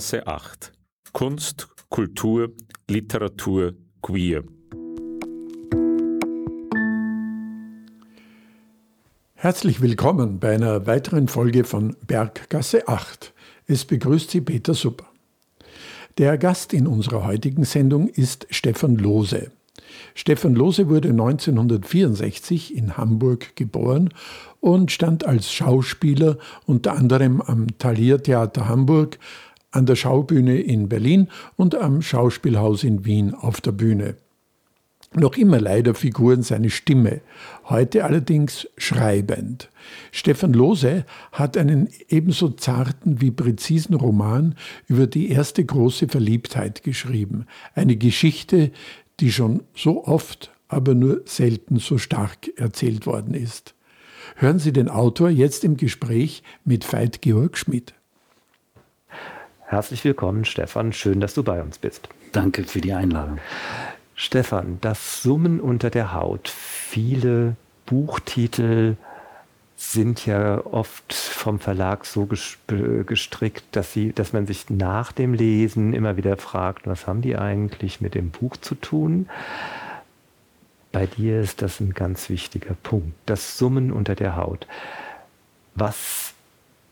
Berggasse 8. Kunst, Kultur, Literatur, Queer. Herzlich willkommen bei einer weiteren Folge von Berggasse 8. Es begrüßt Sie Peter Supper. Der Gast in unserer heutigen Sendung ist Stefan Lohse. Stefan Lohse wurde 1964 in Hamburg geboren und stand als Schauspieler unter anderem am Thalia Theater Hamburg, an der Schaubühne in Berlin und am Schauspielhaus in Wien auf der Bühne. Noch immer leider Figuren seine Stimme, heute allerdings schreibend. Stefan Lohse hat einen ebenso zarten wie präzisen Roman über die erste große Verliebtheit geschrieben. Eine Geschichte, die schon so oft, aber nur selten so stark erzählt worden ist. Hören Sie den Autor jetzt im Gespräch mit Veit Georg Schmidt. Herzlich willkommen, Stefan. Schön, dass du bei uns bist. Danke für die Einladung. Stefan, das Summen unter der Haut. Viele Buchtitel sind ja oft vom Verlag so gestrickt, dass, sie, dass man sich nach dem Lesen immer wieder fragt, was haben die eigentlich mit dem Buch zu tun? Bei dir ist das ein ganz wichtiger Punkt, das Summen unter der Haut. Was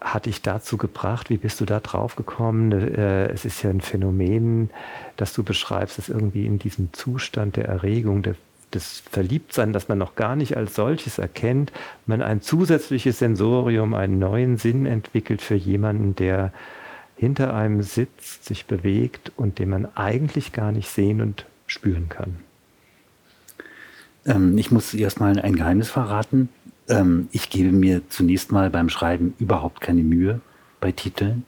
hat dich dazu gebracht? Wie bist du da drauf gekommen? Äh, es ist ja ein Phänomen, das du beschreibst, dass irgendwie in diesem Zustand der Erregung, der das Verliebtsein, das man noch gar nicht als solches erkennt, man ein zusätzliches Sensorium, einen neuen Sinn entwickelt für jemanden, der hinter einem sitzt, sich bewegt und den man eigentlich gar nicht sehen und spüren kann. Ähm, ich muss erstmal ein Geheimnis verraten. Ähm, ich gebe mir zunächst mal beim Schreiben überhaupt keine Mühe bei Titeln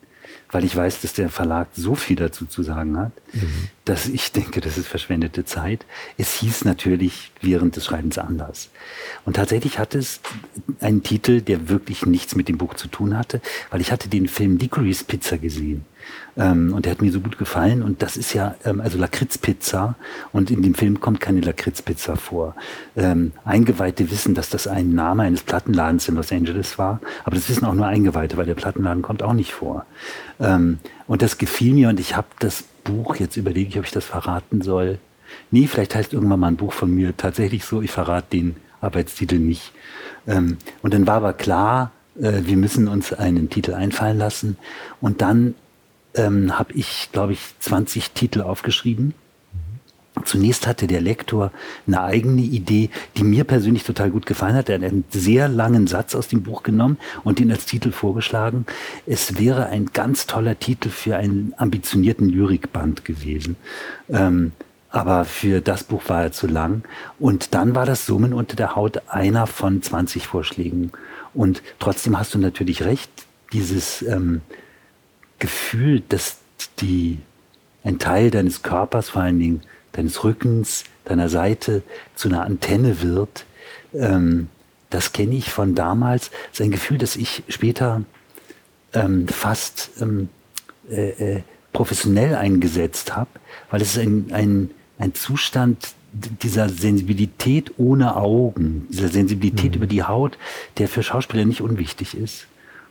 weil ich weiß, dass der Verlag so viel dazu zu sagen hat, mhm. dass ich denke, das ist verschwendete Zeit. Es hieß natürlich während des Schreibens anders. Und tatsächlich hatte es einen Titel, der wirklich nichts mit dem Buch zu tun hatte, weil ich hatte den Film Licorice Pizza gesehen. Ähm, und der hat mir so gut gefallen. Und das ist ja, ähm, also Lakritzpizza. Und in dem Film kommt keine Lakritzpizza vor. Ähm, Eingeweihte wissen, dass das ein Name eines Plattenladens in Los Angeles war. Aber das wissen auch nur Eingeweihte, weil der Plattenladen kommt auch nicht vor. Ähm, und das gefiel mir. Und ich habe das Buch, jetzt überlege ich, ob ich das verraten soll. Nee, vielleicht heißt irgendwann mal ein Buch von mir tatsächlich so, ich verrate den Arbeitstitel nicht. Ähm, und dann war aber klar, äh, wir müssen uns einen Titel einfallen lassen. Und dann ähm, habe ich, glaube ich, 20 Titel aufgeschrieben. Zunächst hatte der Lektor eine eigene Idee, die mir persönlich total gut gefallen hat. Er hat einen sehr langen Satz aus dem Buch genommen und ihn als Titel vorgeschlagen. Es wäre ein ganz toller Titel für einen ambitionierten Lyrikband gewesen. Ähm, aber für das Buch war er zu lang. Und dann war das Summen unter der Haut einer von 20 Vorschlägen. Und trotzdem hast du natürlich recht, dieses ähm, Gefühl, dass die, ein Teil deines Körpers, vor allen Dingen deines Rückens, deiner Seite zu einer Antenne wird, ähm, das kenne ich von damals. Das ist ein Gefühl, das ich später ähm, fast ähm, äh, äh, professionell eingesetzt habe, weil es ist ein, ein, ein Zustand dieser Sensibilität ohne Augen, dieser Sensibilität mhm. über die Haut, der für Schauspieler nicht unwichtig ist.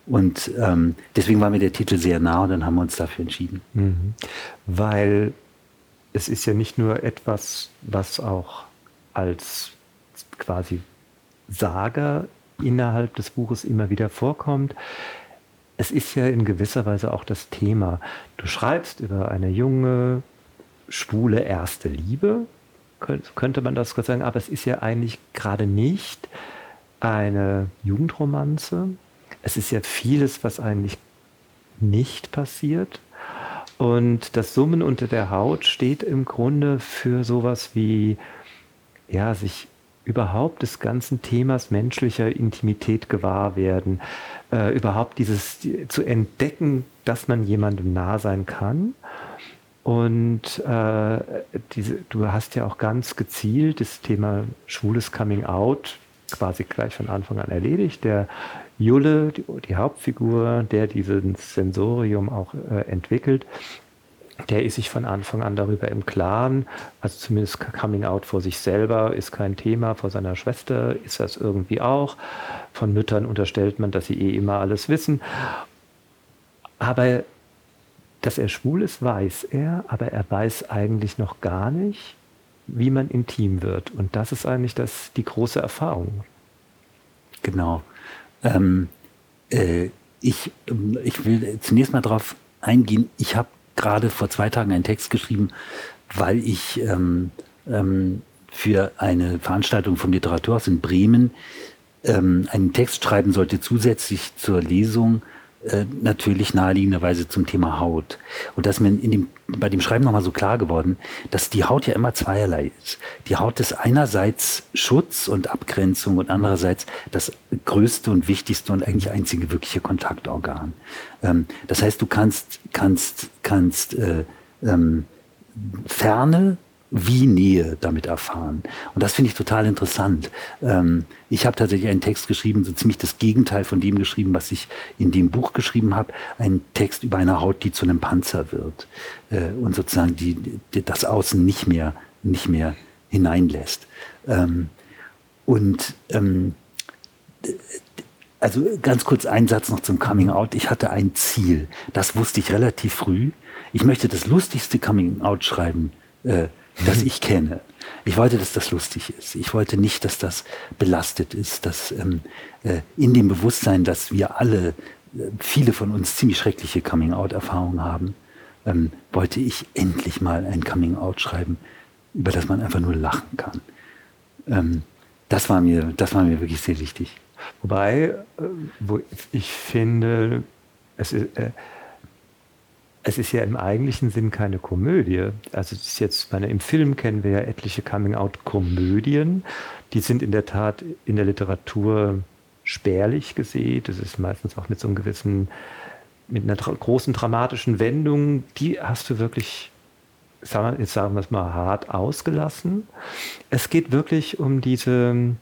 Und ähm, deswegen war mir der Titel sehr nah und dann haben wir uns dafür entschieden. Mhm. Weil es ist ja nicht nur etwas, was auch als quasi Saga innerhalb des Buches immer wieder vorkommt. Es ist ja in gewisser Weise auch das Thema. Du schreibst über eine junge, schwule erste Liebe, könnte man das sagen, aber es ist ja eigentlich gerade nicht eine Jugendromanze, es ist ja vieles, was eigentlich nicht passiert. Und das Summen unter der Haut steht im Grunde für sowas wie, ja, sich überhaupt des ganzen Themas menschlicher Intimität gewahr werden, äh, überhaupt dieses die, zu entdecken, dass man jemandem nah sein kann. Und äh, diese, du hast ja auch ganz gezielt das Thema schwules Coming Out quasi gleich von Anfang an erledigt. Der Julle, die, die Hauptfigur, der dieses Sensorium auch äh, entwickelt, der ist sich von Anfang an darüber im Klaren, also zumindest Coming Out vor sich selber ist kein Thema, vor seiner Schwester ist das irgendwie auch. Von Müttern unterstellt man, dass sie eh immer alles wissen. Aber dass er schwul ist, weiß er, aber er weiß eigentlich noch gar nicht, wie man intim wird. Und das ist eigentlich das, die große Erfahrung. Genau. Ähm, äh, ich, ähm, ich will zunächst mal darauf eingehen. Ich habe gerade vor zwei Tagen einen Text geschrieben, weil ich ähm, ähm, für eine Veranstaltung vom Literaturhaus in Bremen ähm, einen Text schreiben sollte, zusätzlich zur Lesung äh, natürlich naheliegenderweise zum Thema Haut. Und das ist mir in dem, bei dem Schreiben nochmal so klar geworden, dass die Haut ja immer zweierlei ist. Die Haut ist einerseits Schutz und Abgrenzung und andererseits das größte und wichtigste und eigentlich einzige wirkliche Kontaktorgan. Ähm, das heißt, du kannst, kannst, kannst äh, ähm, Ferne wie Nähe damit erfahren. Und das finde ich total interessant. Ähm, ich habe tatsächlich einen Text geschrieben, so ziemlich das Gegenteil von dem geschrieben, was ich in dem Buch geschrieben habe. Ein Text über eine Haut, die zu einem Panzer wird äh, und sozusagen die, die, das Außen nicht mehr, nicht mehr hineinlässt. Ähm, und ähm, also ganz kurz ein Satz noch zum Coming Out. Ich hatte ein Ziel. Das wusste ich relativ früh. Ich möchte das lustigste Coming Out schreiben, äh, das ich kenne. Ich wollte, dass das lustig ist. Ich wollte nicht, dass das belastet ist, dass ähm, äh, in dem Bewusstsein, dass wir alle, äh, viele von uns ziemlich schreckliche Coming-out-Erfahrungen haben, ähm, wollte ich endlich mal ein Coming-out schreiben, über das man einfach nur lachen kann. Ähm, das war mir, das war mir wirklich sehr wichtig. Wobei, äh, wo ich finde, es ist, äh, es ist ja im eigentlichen Sinn keine Komödie. Also es ist jetzt, meine, im Film kennen wir ja etliche Coming-out-Komödien. Die sind in der Tat in der Literatur spärlich gesehen. Das ist meistens auch mit so einem gewissen, mit einer großen dramatischen Wendung. Die hast du wirklich, sagen wir, jetzt sagen wir es mal hart ausgelassen. Es geht wirklich um diese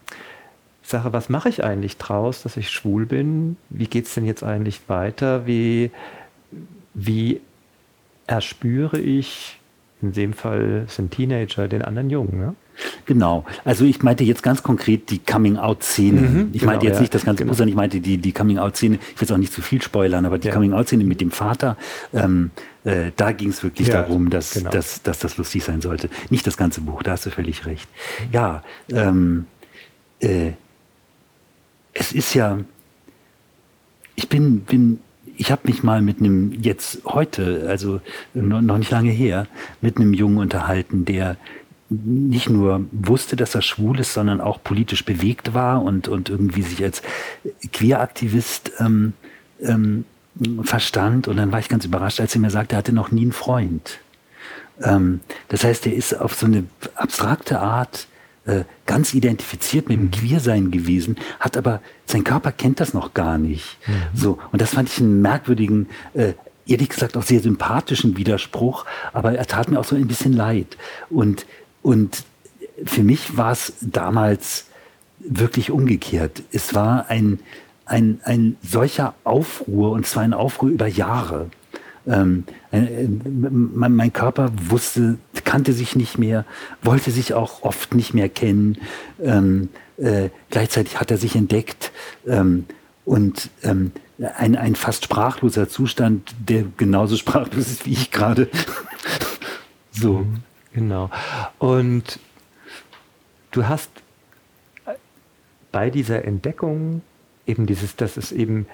Sache, was mache ich eigentlich draus, dass ich schwul bin? Wie geht es denn jetzt eigentlich weiter? Wie, wie erspüre ich, in dem Fall sind Teenager, den anderen Jungen. Ne? Genau. Also ich meinte jetzt ganz konkret die Coming-out-Szene. Mhm, ich genau, meinte jetzt ja, nicht das ganze genau. Buch, sondern ich meinte die, die Coming-out-Szene. Ich will jetzt auch nicht zu viel spoilern, aber die ja. Coming-out-Szene mit dem Vater, ähm, äh, da ging es wirklich ja, darum, dass, genau. dass, dass das lustig sein sollte. Nicht das ganze Buch, da hast du völlig recht. Ja, ähm, äh, es ist ja, ich bin, bin ich habe mich mal mit einem, jetzt heute, also noch nicht lange her, mit einem Jungen unterhalten, der nicht nur wusste, dass er schwul ist, sondern auch politisch bewegt war und, und irgendwie sich als Queeraktivist ähm, ähm, verstand. Und dann war ich ganz überrascht, als er mir sagte, er hatte noch nie einen Freund. Ähm, das heißt, er ist auf so eine abstrakte Art äh, ganz identifiziert mit dem mhm. Queersein gewesen, hat aber, sein Körper kennt das noch gar nicht. Mhm. So, und das fand ich einen merkwürdigen, äh, ehrlich gesagt auch sehr sympathischen Widerspruch, aber er tat mir auch so ein bisschen leid. Und, und für mich war es damals wirklich umgekehrt. Es war ein, ein, ein solcher Aufruhr, und zwar ein Aufruhr über Jahre. Ähm, äh, mein, mein, Körper wusste, kannte sich nicht mehr, wollte sich auch oft nicht mehr kennen. Ähm, äh, gleichzeitig hat er sich entdeckt ähm, und ähm, ein, ein fast sprachloser Zustand, der genauso sprachlos ist wie ich gerade. so. Genau. Und du hast bei dieser Entdeckung eben dieses, dass es eben,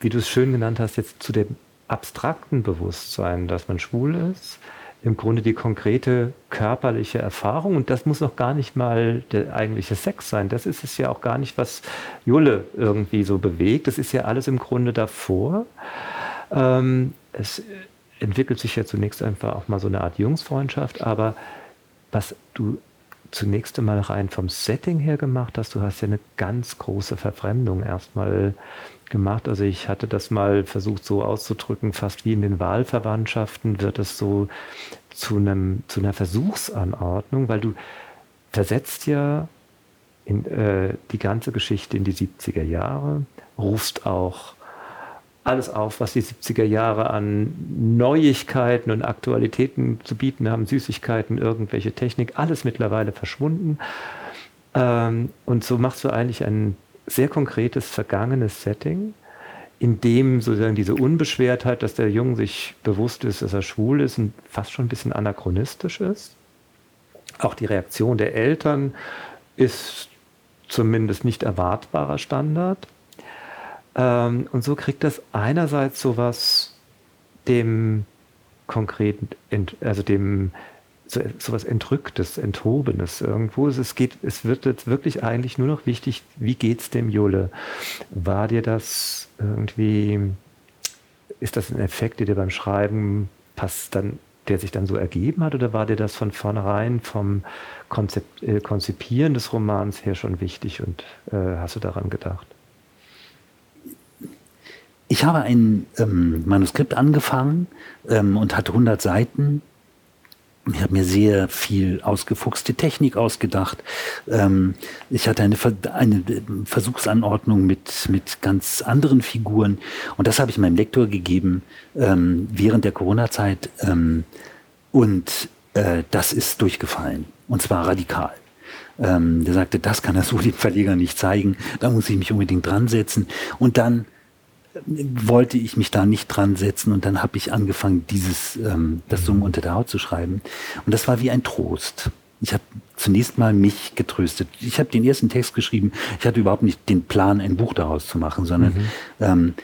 wie du es schön genannt hast, jetzt zu dem abstrakten Bewusstsein, dass man schwul ist, im Grunde die konkrete körperliche Erfahrung. Und das muss noch gar nicht mal der eigentliche Sex sein. Das ist es ja auch gar nicht, was Julle irgendwie so bewegt. Das ist ja alles im Grunde davor. Ähm, es entwickelt sich ja zunächst einfach auch mal so eine Art Jungsfreundschaft. Aber was du zunächst einmal rein vom Setting her gemacht hast, du hast ja eine ganz große Verfremdung erstmal gemacht. Also ich hatte das mal versucht so auszudrücken, fast wie in den Wahlverwandtschaften wird es so zu einem zu einer Versuchsanordnung, weil du versetzt ja in, äh, die ganze Geschichte in die 70er Jahre, rufst auch alles auf, was die 70er Jahre an Neuigkeiten und Aktualitäten zu bieten haben, Süßigkeiten, irgendwelche Technik, alles mittlerweile verschwunden. Ähm, und so machst du eigentlich einen sehr konkretes, vergangenes Setting, in dem sozusagen diese Unbeschwertheit, dass der Junge sich bewusst ist, dass er schwul ist, fast schon ein bisschen anachronistisch ist. Auch die Reaktion der Eltern ist zumindest nicht erwartbarer Standard. Ähm, und so kriegt das einerseits sowas dem konkreten, also dem so, so was Entrücktes, Enthobenes irgendwo. Es, geht, es wird jetzt wirklich eigentlich nur noch wichtig, wie geht es dem Julle? War dir das irgendwie, ist das ein Effekt, der dir beim Schreiben passt dann, der sich dann so ergeben hat, oder war dir das von vornherein vom Konzept, äh, Konzipieren des Romans her schon wichtig und äh, hast du daran gedacht? Ich habe ein ähm, Manuskript angefangen ähm, und hatte 100 Seiten. Ich habe mir sehr viel ausgefuchste Technik ausgedacht. Ähm, ich hatte eine, eine Versuchsanordnung mit, mit ganz anderen Figuren. Und das habe ich meinem Lektor gegeben ähm, während der Corona-Zeit. Ähm, und äh, das ist durchgefallen. Und zwar radikal. Ähm, der sagte, das kann er so dem Verleger nicht zeigen. Da muss ich mich unbedingt dran setzen. Und dann wollte ich mich da nicht dran setzen und dann habe ich angefangen, dieses, ähm, das Summen unter der Haut zu schreiben. Und das war wie ein Trost. Ich habe zunächst mal mich getröstet. Ich habe den ersten Text geschrieben. Ich hatte überhaupt nicht den Plan, ein Buch daraus zu machen, sondern mhm. ähm,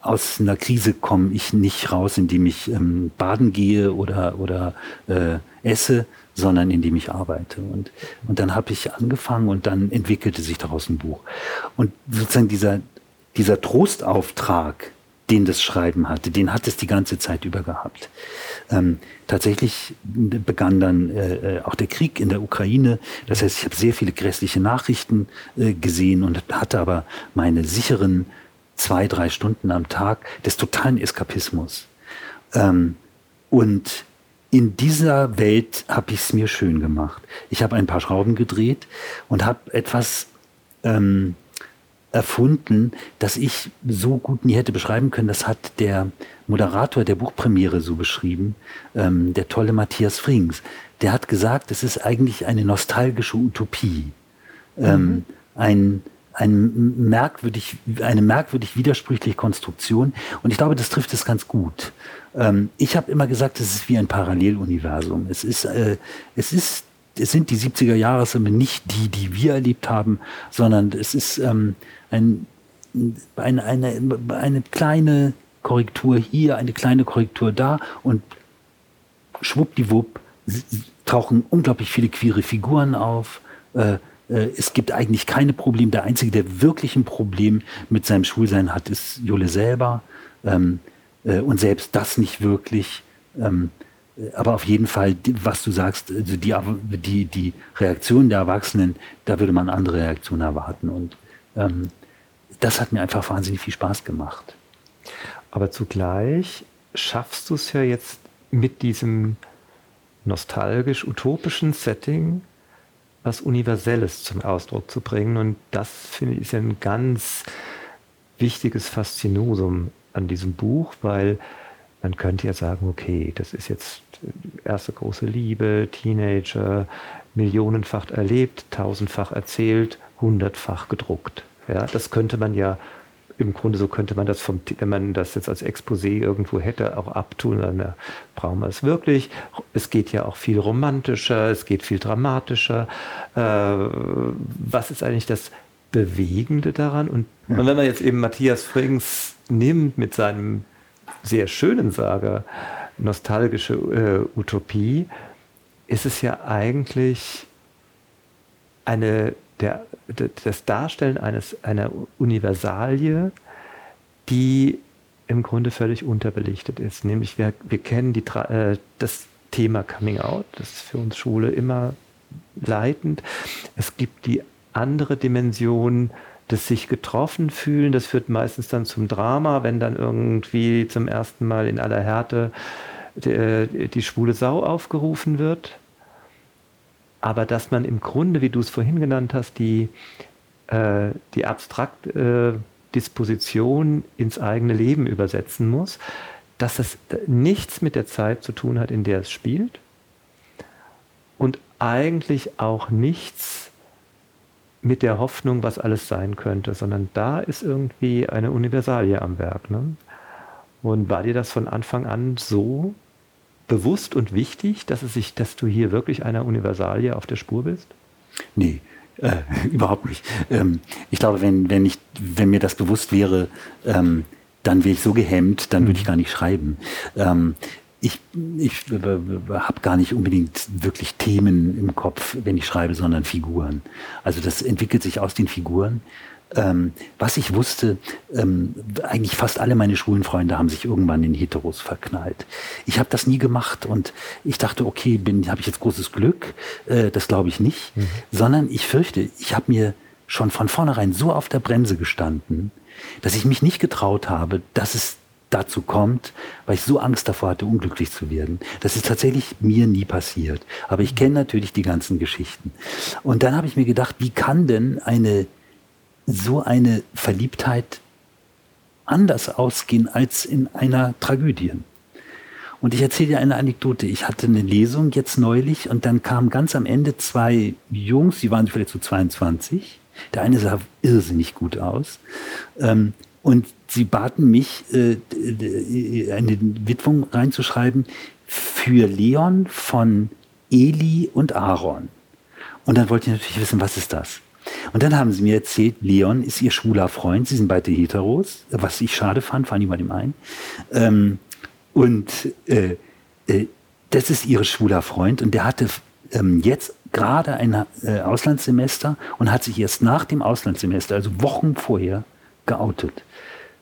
aus einer Krise komme ich nicht raus, indem ich ähm, baden gehe oder, oder äh, esse, sondern indem ich arbeite. Und, und dann habe ich angefangen und dann entwickelte sich daraus ein Buch. Und sozusagen dieser, dieser Trostauftrag, den das Schreiben hatte, den hat es die ganze Zeit über gehabt. Ähm, tatsächlich begann dann äh, äh, auch der Krieg in der Ukraine. Das heißt, ich habe sehr viele grässliche Nachrichten äh, gesehen und hatte aber meine sicheren zwei, drei Stunden am Tag des totalen Eskapismus. Ähm, und in dieser Welt habe ich es mir schön gemacht. Ich habe ein paar Schrauben gedreht und habe etwas ähm, erfunden, das ich so gut nie hätte beschreiben können. Das hat der Moderator der Buchpremiere so beschrieben, ähm, der tolle Matthias Frings. Der hat gesagt, es ist eigentlich eine nostalgische Utopie. Ähm, mhm. ein, ein merkwürdig, eine merkwürdig widersprüchliche Konstruktion. Und ich glaube, das trifft es ganz gut. Ähm, ich habe immer gesagt, es ist wie ein Paralleluniversum. Es ist, äh, es ist, es sind die 70er Jahre nicht die, die wir erlebt haben, sondern es ist ähm, ein, eine, eine, eine kleine Korrektur hier, eine kleine Korrektur da und schwuppdiwupp tauchen unglaublich viele queere Figuren auf. Äh, äh, es gibt eigentlich keine Probleme. Der Einzige, der wirklich ein Problem mit seinem Schwulsein hat, ist Jule selber. Ähm, äh, und selbst das nicht wirklich. Ähm, aber auf jeden Fall, was du sagst, also die, die, die Reaktion der Erwachsenen, da würde man andere Reaktionen erwarten. Und ähm, das hat mir einfach wahnsinnig viel Spaß gemacht. Aber zugleich schaffst du es ja jetzt mit diesem nostalgisch-utopischen Setting was Universelles zum Ausdruck zu bringen. Und das finde ich ist ein ganz wichtiges Faszinosum an diesem Buch, weil man könnte ja sagen, okay, das ist jetzt erste große Liebe, Teenager, millionenfach erlebt, tausendfach erzählt, hundertfach gedruckt. Ja, das könnte man ja im Grunde so könnte man das vom, wenn man das jetzt als Exposé irgendwo hätte, auch abtun, dann brauchen wir es wirklich. Es geht ja auch viel romantischer, es geht viel dramatischer. Äh, was ist eigentlich das Bewegende daran? Und, ja. und wenn man jetzt eben Matthias Frings nimmt mit seinem sehr schönen Sager, nostalgische äh, Utopie, ist es ja eigentlich eine der, das Darstellen eines, einer Universalie, die im Grunde völlig unterbelichtet ist. Nämlich wir, wir kennen die, äh, das Thema Coming Out, das ist für uns Schule immer leitend. Es gibt die andere Dimension des sich getroffen fühlen. Das führt meistens dann zum Drama, wenn dann irgendwie zum ersten Mal in aller Härte die, äh, die schwule Sau aufgerufen wird aber dass man im Grunde, wie du es vorhin genannt hast, die, äh, die abstrakte äh, Disposition ins eigene Leben übersetzen muss, dass es nichts mit der Zeit zu tun hat, in der es spielt und eigentlich auch nichts mit der Hoffnung, was alles sein könnte, sondern da ist irgendwie eine Universalie am Werk. Ne? Und war dir das von Anfang an so bewusst und wichtig, dass es sich, dass du hier wirklich einer Universalie auf der Spur bist? Nee, äh, überhaupt nicht. Ähm, ich glaube, wenn, wenn, ich, wenn mir das bewusst wäre, ähm, dann wäre ich so gehemmt, dann würde ich mhm. gar nicht schreiben. Ähm, ich, ich habe gar nicht unbedingt wirklich Themen im Kopf, wenn ich schreibe, sondern Figuren. Also das entwickelt sich aus den Figuren. Ähm, was ich wusste, ähm, eigentlich fast alle meine schwulen Freunde haben sich irgendwann in Heteros verknallt. Ich habe das nie gemacht und ich dachte, okay, bin habe ich jetzt großes Glück? Äh, das glaube ich nicht, mhm. sondern ich fürchte, ich habe mir schon von vornherein so auf der Bremse gestanden, dass ich mich nicht getraut habe, dass es dazu kommt, weil ich so Angst davor hatte, unglücklich zu werden. Das ist tatsächlich mir nie passiert. Aber ich kenne natürlich die ganzen Geschichten. Und dann habe ich mir gedacht, wie kann denn eine so eine Verliebtheit anders ausgehen als in einer Tragödie? Und ich erzähle dir eine Anekdote. Ich hatte eine Lesung jetzt neulich und dann kamen ganz am Ende zwei Jungs, die waren vielleicht so 22. Der eine sah irrsinnig gut aus. Ähm, und sie baten mich, äh, eine Widmung reinzuschreiben für Leon von Eli und Aaron. Und dann wollte ich natürlich wissen, was ist das? Und dann haben sie mir erzählt, Leon ist ihr schwuler Freund, sie sind beide Heteros, was ich schade fand, vor allem bei dem einen. Ähm, und äh, äh, das ist ihr schwuler Freund und der hatte ähm, jetzt gerade ein äh, Auslandssemester und hat sich erst nach dem Auslandssemester, also Wochen vorher, geoutet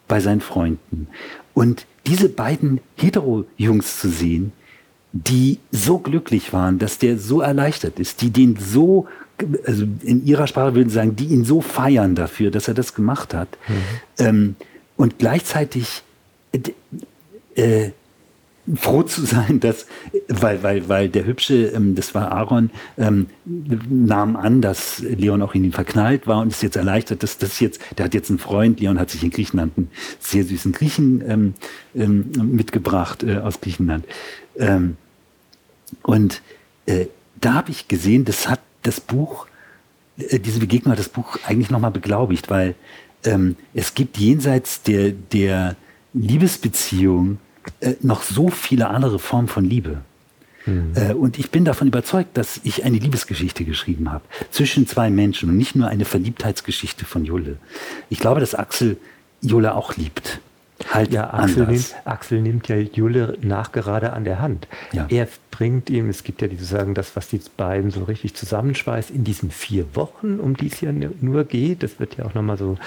bei seinen Freunden. Und diese beiden Hetero-Jungs zu sehen, die so glücklich waren, dass der so erleichtert ist, die den so, also in ihrer Sprache würden sie sagen, die ihn so feiern dafür, dass er das gemacht hat. Mhm. Ähm, und gleichzeitig äh, äh froh zu sein, dass, weil, weil, weil der Hübsche, ähm, das war Aaron, ähm, nahm an, dass Leon auch in ihn verknallt war und ist jetzt erleichtert, dass das jetzt, der hat jetzt einen Freund, Leon hat sich in Griechenland einen sehr süßen Griechen ähm, ähm, mitgebracht äh, aus Griechenland. Ähm, und äh, da habe ich gesehen, das hat das Buch, äh, diese Begegnung hat das Buch eigentlich nochmal beglaubigt, weil ähm, es gibt jenseits der, der Liebesbeziehung äh, noch so viele andere Formen von Liebe. Mhm. Äh, und ich bin davon überzeugt, dass ich eine Liebesgeschichte geschrieben habe zwischen zwei Menschen und nicht nur eine Verliebtheitsgeschichte von Julle. Ich glaube, dass Axel Julle auch liebt. Halt ja, Axel nimmt, Axel nimmt ja Julle nachgerade an der Hand. Ja. Er bringt ihm, es gibt ja diese sagen, das, was die beiden so richtig zusammenschweißt, in diesen vier Wochen, um die es ja nur geht. Das wird ja auch nochmal so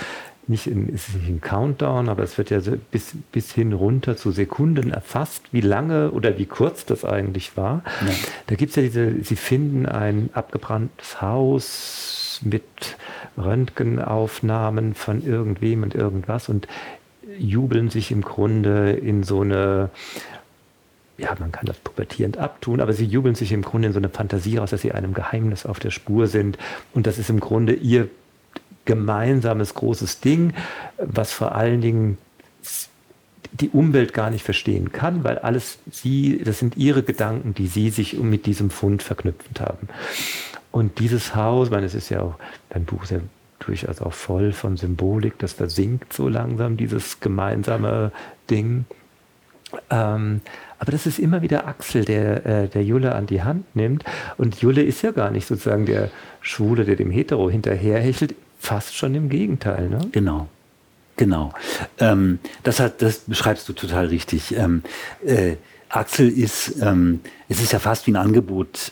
nicht in, ist nicht ein Countdown, aber es wird ja so bis, bis hin runter zu Sekunden erfasst, wie lange oder wie kurz das eigentlich war. Ja. Da gibt es ja diese, sie finden ein abgebranntes Haus mit Röntgenaufnahmen von irgendwem und irgendwas und jubeln sich im Grunde in so eine ja, man kann das pubertierend abtun, aber sie jubeln sich im Grunde in so eine Fantasie raus, dass sie einem Geheimnis auf der Spur sind. Und das ist im Grunde ihr gemeinsames großes Ding, was vor allen Dingen die Umwelt gar nicht verstehen kann, weil alles sie, das sind ihre Gedanken, die sie sich mit diesem Fund verknüpft haben. Und dieses Haus, ich meine, es ist ja auch, dein Buch ist ja durchaus auch voll von Symbolik, das versinkt so langsam, dieses gemeinsame Ding. Ähm, aber das ist immer wieder Axel, der, äh, der Julle an die Hand nimmt. Und Julle ist ja gar nicht sozusagen der Schwule, der dem Hetero hinterherhechelt. Fast schon im Gegenteil, ne? Genau. Genau. Ähm, das, hat, das beschreibst du total richtig. Ähm, äh, Axel ist, ähm, es ist ja fast wie ein Angebot.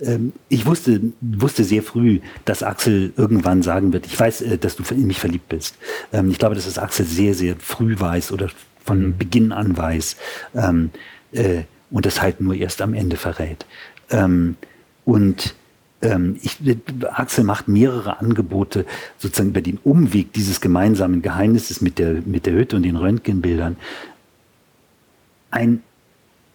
Ähm, ich wusste, wusste sehr früh, dass Axel irgendwann sagen wird, ich weiß, äh, dass du in mich verliebt bist. Ähm, ich glaube, dass es Axel sehr, sehr früh weiß oder von mhm. Beginn an weiß ähm, äh, und das halt nur erst am Ende verrät. Und ich, Axel macht mehrere Angebote sozusagen über den Umweg dieses gemeinsamen Geheimnisses mit der, mit der Hütte und den Röntgenbildern. Ein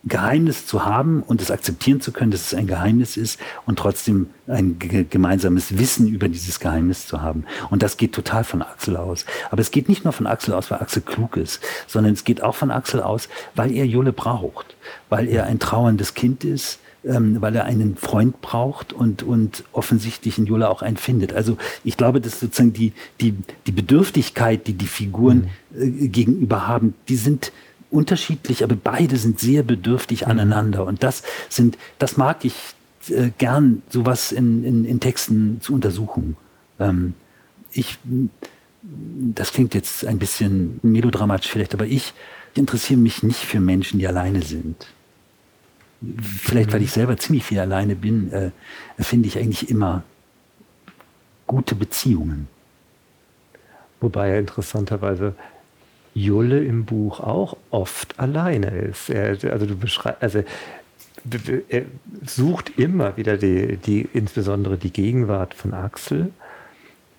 Geheimnis zu haben und es akzeptieren zu können, dass es ein Geheimnis ist und trotzdem ein gemeinsames Wissen über dieses Geheimnis zu haben. Und das geht total von Axel aus. Aber es geht nicht nur von Axel aus, weil Axel klug ist, sondern es geht auch von Axel aus, weil er Jule braucht, weil er ein trauerndes Kind ist, ähm, weil er einen Freund braucht und, und offensichtlich in Jule auch einen findet. Also ich glaube, dass sozusagen die, die, die Bedürftigkeit, die die Figuren mhm. äh, gegenüber haben, die sind unterschiedlich, aber beide sind sehr bedürftig mhm. aneinander. Und das sind, das mag ich äh, gern, sowas in, in, in Texten zu untersuchen. Ähm, ich, das klingt jetzt ein bisschen melodramatisch vielleicht, aber ich interessiere mich nicht für Menschen, die alleine sind vielleicht weil ich selber ziemlich viel alleine bin, äh, finde ich eigentlich immer gute Beziehungen. Wobei er interessanterweise Julle im Buch auch oft alleine ist. Er, also du beschreibst, also er sucht immer wieder die, die, insbesondere die Gegenwart von Axel,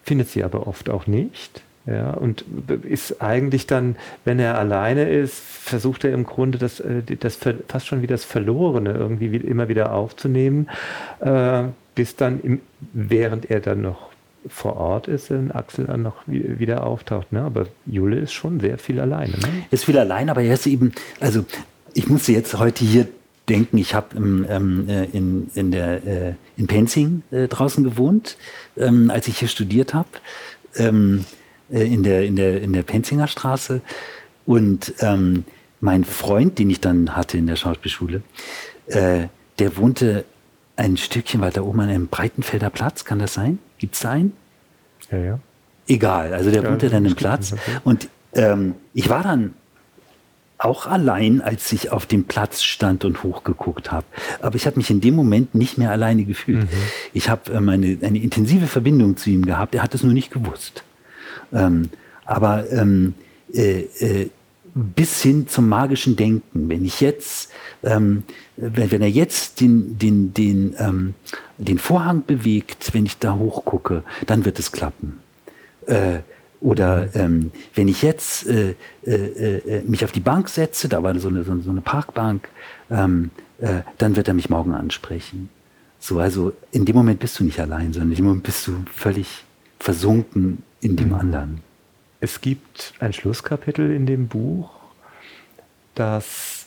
findet sie aber oft auch nicht. Ja, und ist eigentlich dann, wenn er alleine ist, versucht er im Grunde das, äh, das fast schon wie das Verlorene irgendwie immer wieder aufzunehmen, äh, bis dann, im, während er dann noch vor Ort ist, in Axel dann noch wieder auftaucht. Ne? Aber Jule ist schon sehr viel alleine. Ne? Ist viel allein, aber er ist eben, also ich musste jetzt heute hier denken, ich habe ähm, äh, in, in, äh, in Penzing äh, draußen gewohnt, ähm, als ich hier studiert habe. Ähm, äh, in, der, in, der, in der Penzinger Straße. Und ähm, mein Freund, den ich dann hatte in der Schauspielschule, äh, der wohnte ein Stückchen weiter oben an einem Breitenfelder Platz, kann das sein? Gibt es einen? Ja, ja. Egal, also der ja, wohnte dann im Platz. Okay. Und ähm, ich war dann auch allein, als ich auf dem Platz stand und hochgeguckt habe. Aber ich habe mich in dem Moment nicht mehr alleine gefühlt. Mhm. Ich habe ähm, eine, eine intensive Verbindung zu ihm gehabt. Er hat es nur nicht gewusst. Ähm, aber ähm, äh, äh, bis hin zum magischen Denken. Wenn ich jetzt, ähm, wenn, wenn er jetzt den, den, den, ähm, den Vorhang bewegt, wenn ich da hochgucke, dann wird es klappen. Äh, oder ähm, wenn ich jetzt äh, äh, äh, mich auf die Bank setze, da war so eine, so eine Parkbank, ähm, äh, dann wird er mich morgen ansprechen. So, also in dem Moment bist du nicht allein, sondern in dem Moment bist du völlig versunken in dem mhm. anderen. Es gibt ein Schlusskapitel in dem Buch, das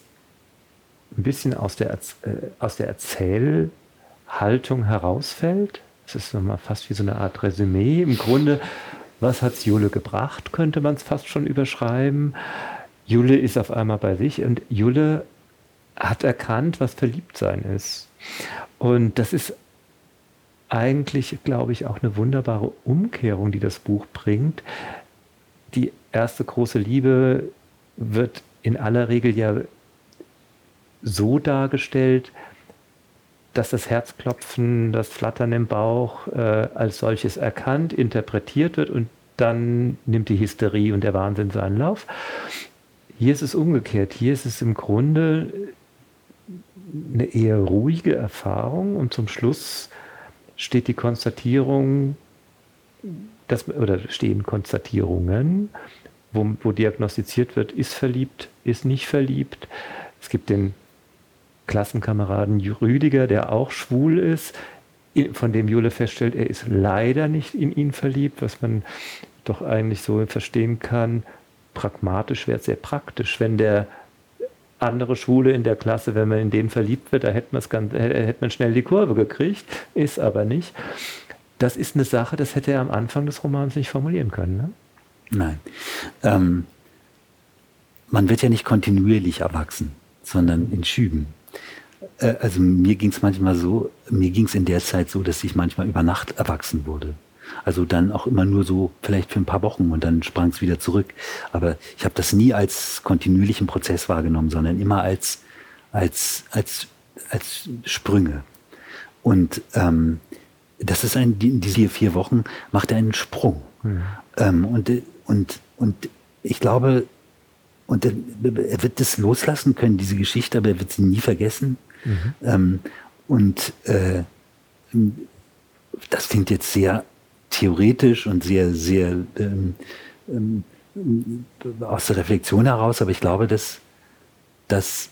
ein bisschen aus der, äh, aus der Erzählhaltung herausfällt. Es ist nochmal fast wie so eine Art Resümee. Im Grunde, was hat Jule gebracht, könnte man es fast schon überschreiben. Jule ist auf einmal bei sich und Jule hat erkannt, was Verliebtsein ist. Und das ist eigentlich, glaube ich, auch eine wunderbare Umkehrung, die das Buch bringt. Die erste große Liebe wird in aller Regel ja so dargestellt, dass das Herzklopfen, das Flattern im Bauch äh, als solches erkannt, interpretiert wird und dann nimmt die Hysterie und der Wahnsinn seinen Lauf. Hier ist es umgekehrt. Hier ist es im Grunde eine eher ruhige Erfahrung und zum Schluss steht die Konstatierung, dass, oder stehen Konstatierungen, wo, wo diagnostiziert wird, ist verliebt, ist nicht verliebt. Es gibt den Klassenkameraden Rüdiger, der auch schwul ist, von dem Jule feststellt, er ist leider nicht in ihn verliebt, was man doch eigentlich so verstehen kann. Pragmatisch wäre es sehr praktisch, wenn der andere Schwule in der Klasse, wenn man in den verliebt wird, da hätte, hätte man schnell die Kurve gekriegt, ist aber nicht. Das ist eine Sache, das hätte er am Anfang des Romans nicht formulieren können. Ne? Nein. Ähm, man wird ja nicht kontinuierlich erwachsen, sondern in Schüben. Äh, also mir ging es manchmal so, mir ging es in der Zeit so, dass ich manchmal über Nacht erwachsen wurde. Also dann auch immer nur so vielleicht für ein paar Wochen und dann sprang es wieder zurück. Aber ich habe das nie als kontinuierlichen Prozess wahrgenommen, sondern immer als, als, als, als Sprünge. Und ähm, das ist ein, in diese vier Wochen macht er einen Sprung. Mhm. Ähm, und, und, und ich glaube, und er, er, wird das loslassen können, diese Geschichte, aber er wird sie nie vergessen. Mhm. Ähm, und äh, das klingt jetzt sehr theoretisch und sehr, sehr ähm, ähm, aus der Reflexion heraus, aber ich glaube, dass, dass,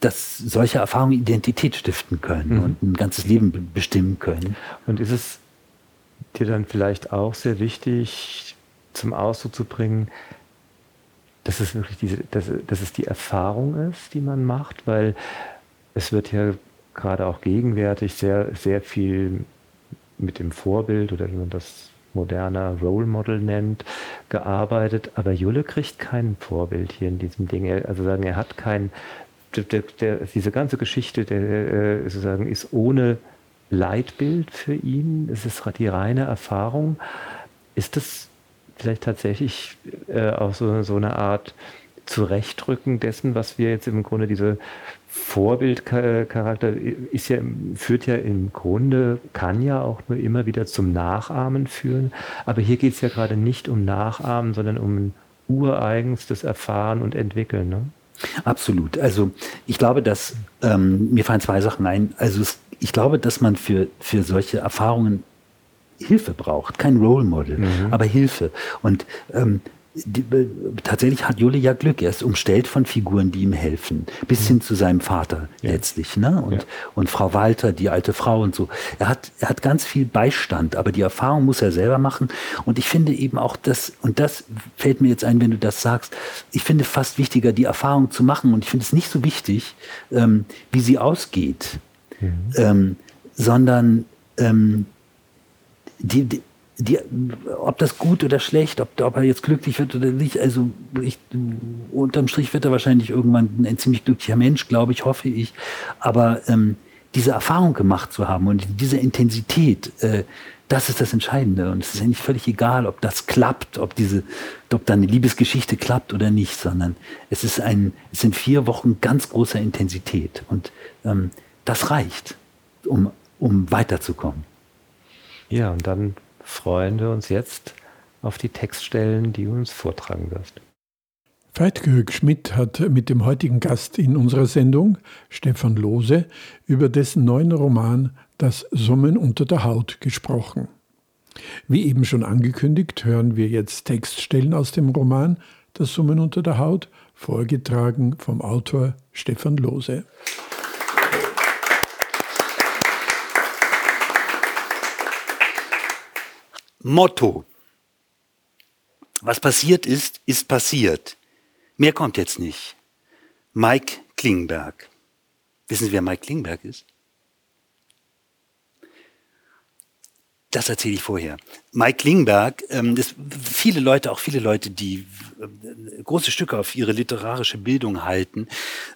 dass solche Erfahrungen Identität stiften können mhm. und ein ganzes Leben bestimmen können. Und ist es dir dann vielleicht auch sehr wichtig, zum Ausdruck zu bringen, dass es wirklich diese, dass, dass es die Erfahrung ist, die man macht, weil es wird ja gerade auch gegenwärtig sehr, sehr viel mit dem Vorbild oder wie man das moderner Role Model nennt, gearbeitet. Aber Julle kriegt kein Vorbild hier in diesem Ding. Also sagen, er hat kein, der, der, diese ganze Geschichte, der äh, sozusagen ist ohne Leitbild für ihn. Es ist die reine Erfahrung. Ist das vielleicht tatsächlich äh, auch so, so eine Art Zurechtrücken dessen, was wir jetzt im Grunde diese Vorbildcharakter ist ja, führt ja im Grunde, kann ja auch nur immer wieder zum Nachahmen führen. Aber hier geht es ja gerade nicht um Nachahmen, sondern um ureigenstes Erfahren und Entwickeln. Ne? Absolut. Also ich glaube, dass ähm, mir fallen zwei Sachen ein. Also es, ich glaube, dass man für, für solche Erfahrungen Hilfe braucht, kein Role Model, mhm. aber Hilfe. Und ähm, die, äh, tatsächlich hat Jule ja Glück. Er ist umstellt von Figuren, die ihm helfen, bis hin zu seinem Vater ja. letztlich, ne? Und, ja. und Frau Walter, die alte Frau und so. Er hat, er hat ganz viel Beistand, aber die Erfahrung muss er selber machen. Und ich finde eben auch das, und das fällt mir jetzt ein, wenn du das sagst, ich finde fast wichtiger, die Erfahrung zu machen. Und ich finde es nicht so wichtig, ähm, wie sie ausgeht, mhm. ähm, sondern ähm, die, die die, ob das gut oder schlecht, ob, ob er jetzt glücklich wird oder nicht, also ich, unterm Strich wird er wahrscheinlich irgendwann ein ziemlich glücklicher Mensch, glaube ich, hoffe ich. Aber ähm, diese Erfahrung gemacht zu haben und diese Intensität, äh, das ist das Entscheidende. Und es ist eigentlich völlig egal, ob das klappt, ob diese, ob da eine Liebesgeschichte klappt oder nicht, sondern es ist ein, es sind vier Wochen ganz großer Intensität. Und ähm, das reicht, um, um weiterzukommen. Ja, und dann freuen wir uns jetzt auf die Textstellen, die du uns vortragen wirst. Veit Schmidt hat mit dem heutigen Gast in unserer Sendung, Stefan Lose, über dessen neuen Roman Das Summen unter der Haut gesprochen. Wie eben schon angekündigt, hören wir jetzt Textstellen aus dem Roman Das Summen unter der Haut, vorgetragen vom Autor Stefan Lose. Motto. Was passiert ist, ist passiert. Mehr kommt jetzt nicht. Mike Klingberg. Wissen Sie, wer Mike Klingberg ist? Das erzähle ich vorher. Mike Klingberg, ähm, das, viele Leute, auch viele Leute, die äh, große Stücke auf ihre literarische Bildung halten,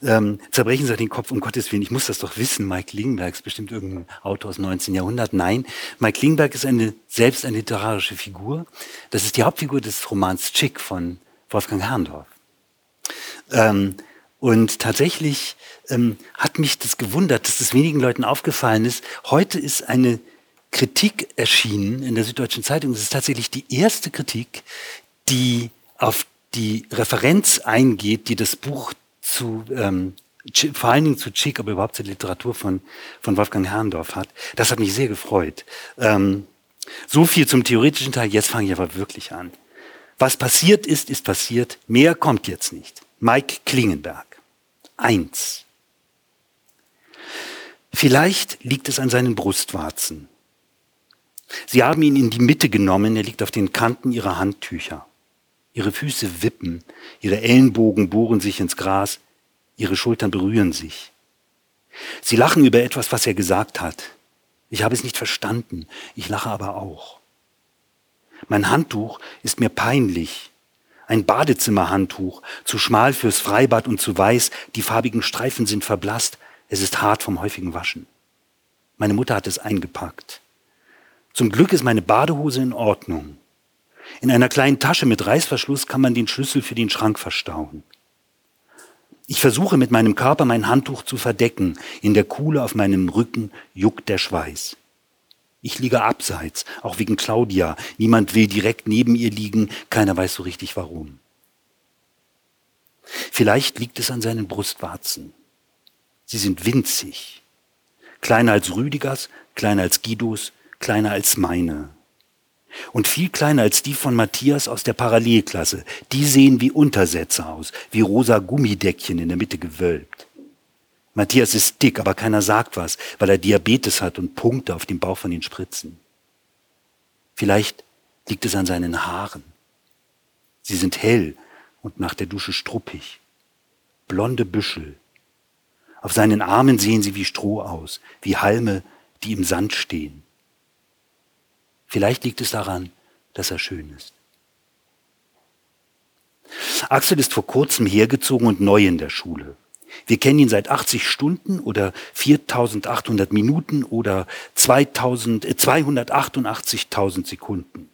ähm, zerbrechen sich den Kopf, um Gottes Willen, ich muss das doch wissen, Mike Klingberg ist bestimmt irgendein Autor aus dem 19. Jahrhundert. Nein, Mike Klingberg ist eine, selbst eine literarische Figur. Das ist die Hauptfigur des Romans Chick von Wolfgang Herrndorf. Ähm, und tatsächlich ähm, hat mich das gewundert, dass das wenigen Leuten aufgefallen ist. Heute ist eine Kritik erschienen in der Süddeutschen Zeitung. Es ist tatsächlich die erste Kritik, die auf die Referenz eingeht, die das Buch zu, ähm, vor allen Dingen zu Chick, aber überhaupt zur Literatur von, von Wolfgang Herrndorf hat. Das hat mich sehr gefreut. Ähm, so viel zum theoretischen Teil. Jetzt fange ich aber wirklich an. Was passiert ist, ist passiert. Mehr kommt jetzt nicht. Mike Klingenberg. Eins. Vielleicht liegt es an seinen Brustwarzen. Sie haben ihn in die Mitte genommen, er liegt auf den Kanten ihrer Handtücher. Ihre Füße wippen, ihre Ellenbogen bohren sich ins Gras, ihre Schultern berühren sich. Sie lachen über etwas, was er gesagt hat. Ich habe es nicht verstanden, ich lache aber auch. Mein Handtuch ist mir peinlich. Ein Badezimmerhandtuch, zu schmal fürs Freibad und zu weiß, die farbigen Streifen sind verblasst, es ist hart vom häufigen Waschen. Meine Mutter hat es eingepackt. Zum Glück ist meine Badehose in Ordnung. In einer kleinen Tasche mit Reißverschluss kann man den Schlüssel für den Schrank verstauen. Ich versuche mit meinem Körper mein Handtuch zu verdecken. In der Kuhle auf meinem Rücken juckt der Schweiß. Ich liege abseits, auch wegen Claudia. Niemand will direkt neben ihr liegen, keiner weiß so richtig warum. Vielleicht liegt es an seinen Brustwarzen. Sie sind winzig. Kleiner als Rüdigers, kleiner als Guidos, kleiner als meine. Und viel kleiner als die von Matthias aus der Parallelklasse. Die sehen wie Untersätze aus, wie rosa Gummideckchen in der Mitte gewölbt. Matthias ist dick, aber keiner sagt was, weil er Diabetes hat und Punkte auf dem Bauch von den Spritzen. Vielleicht liegt es an seinen Haaren. Sie sind hell und nach der Dusche struppig. Blonde Büschel. Auf seinen Armen sehen sie wie Stroh aus, wie Halme, die im Sand stehen. Vielleicht liegt es daran, dass er schön ist. Axel ist vor kurzem hergezogen und neu in der Schule. Wir kennen ihn seit 80 Stunden oder 4800 Minuten oder 2000, äh, 288.000 Sekunden.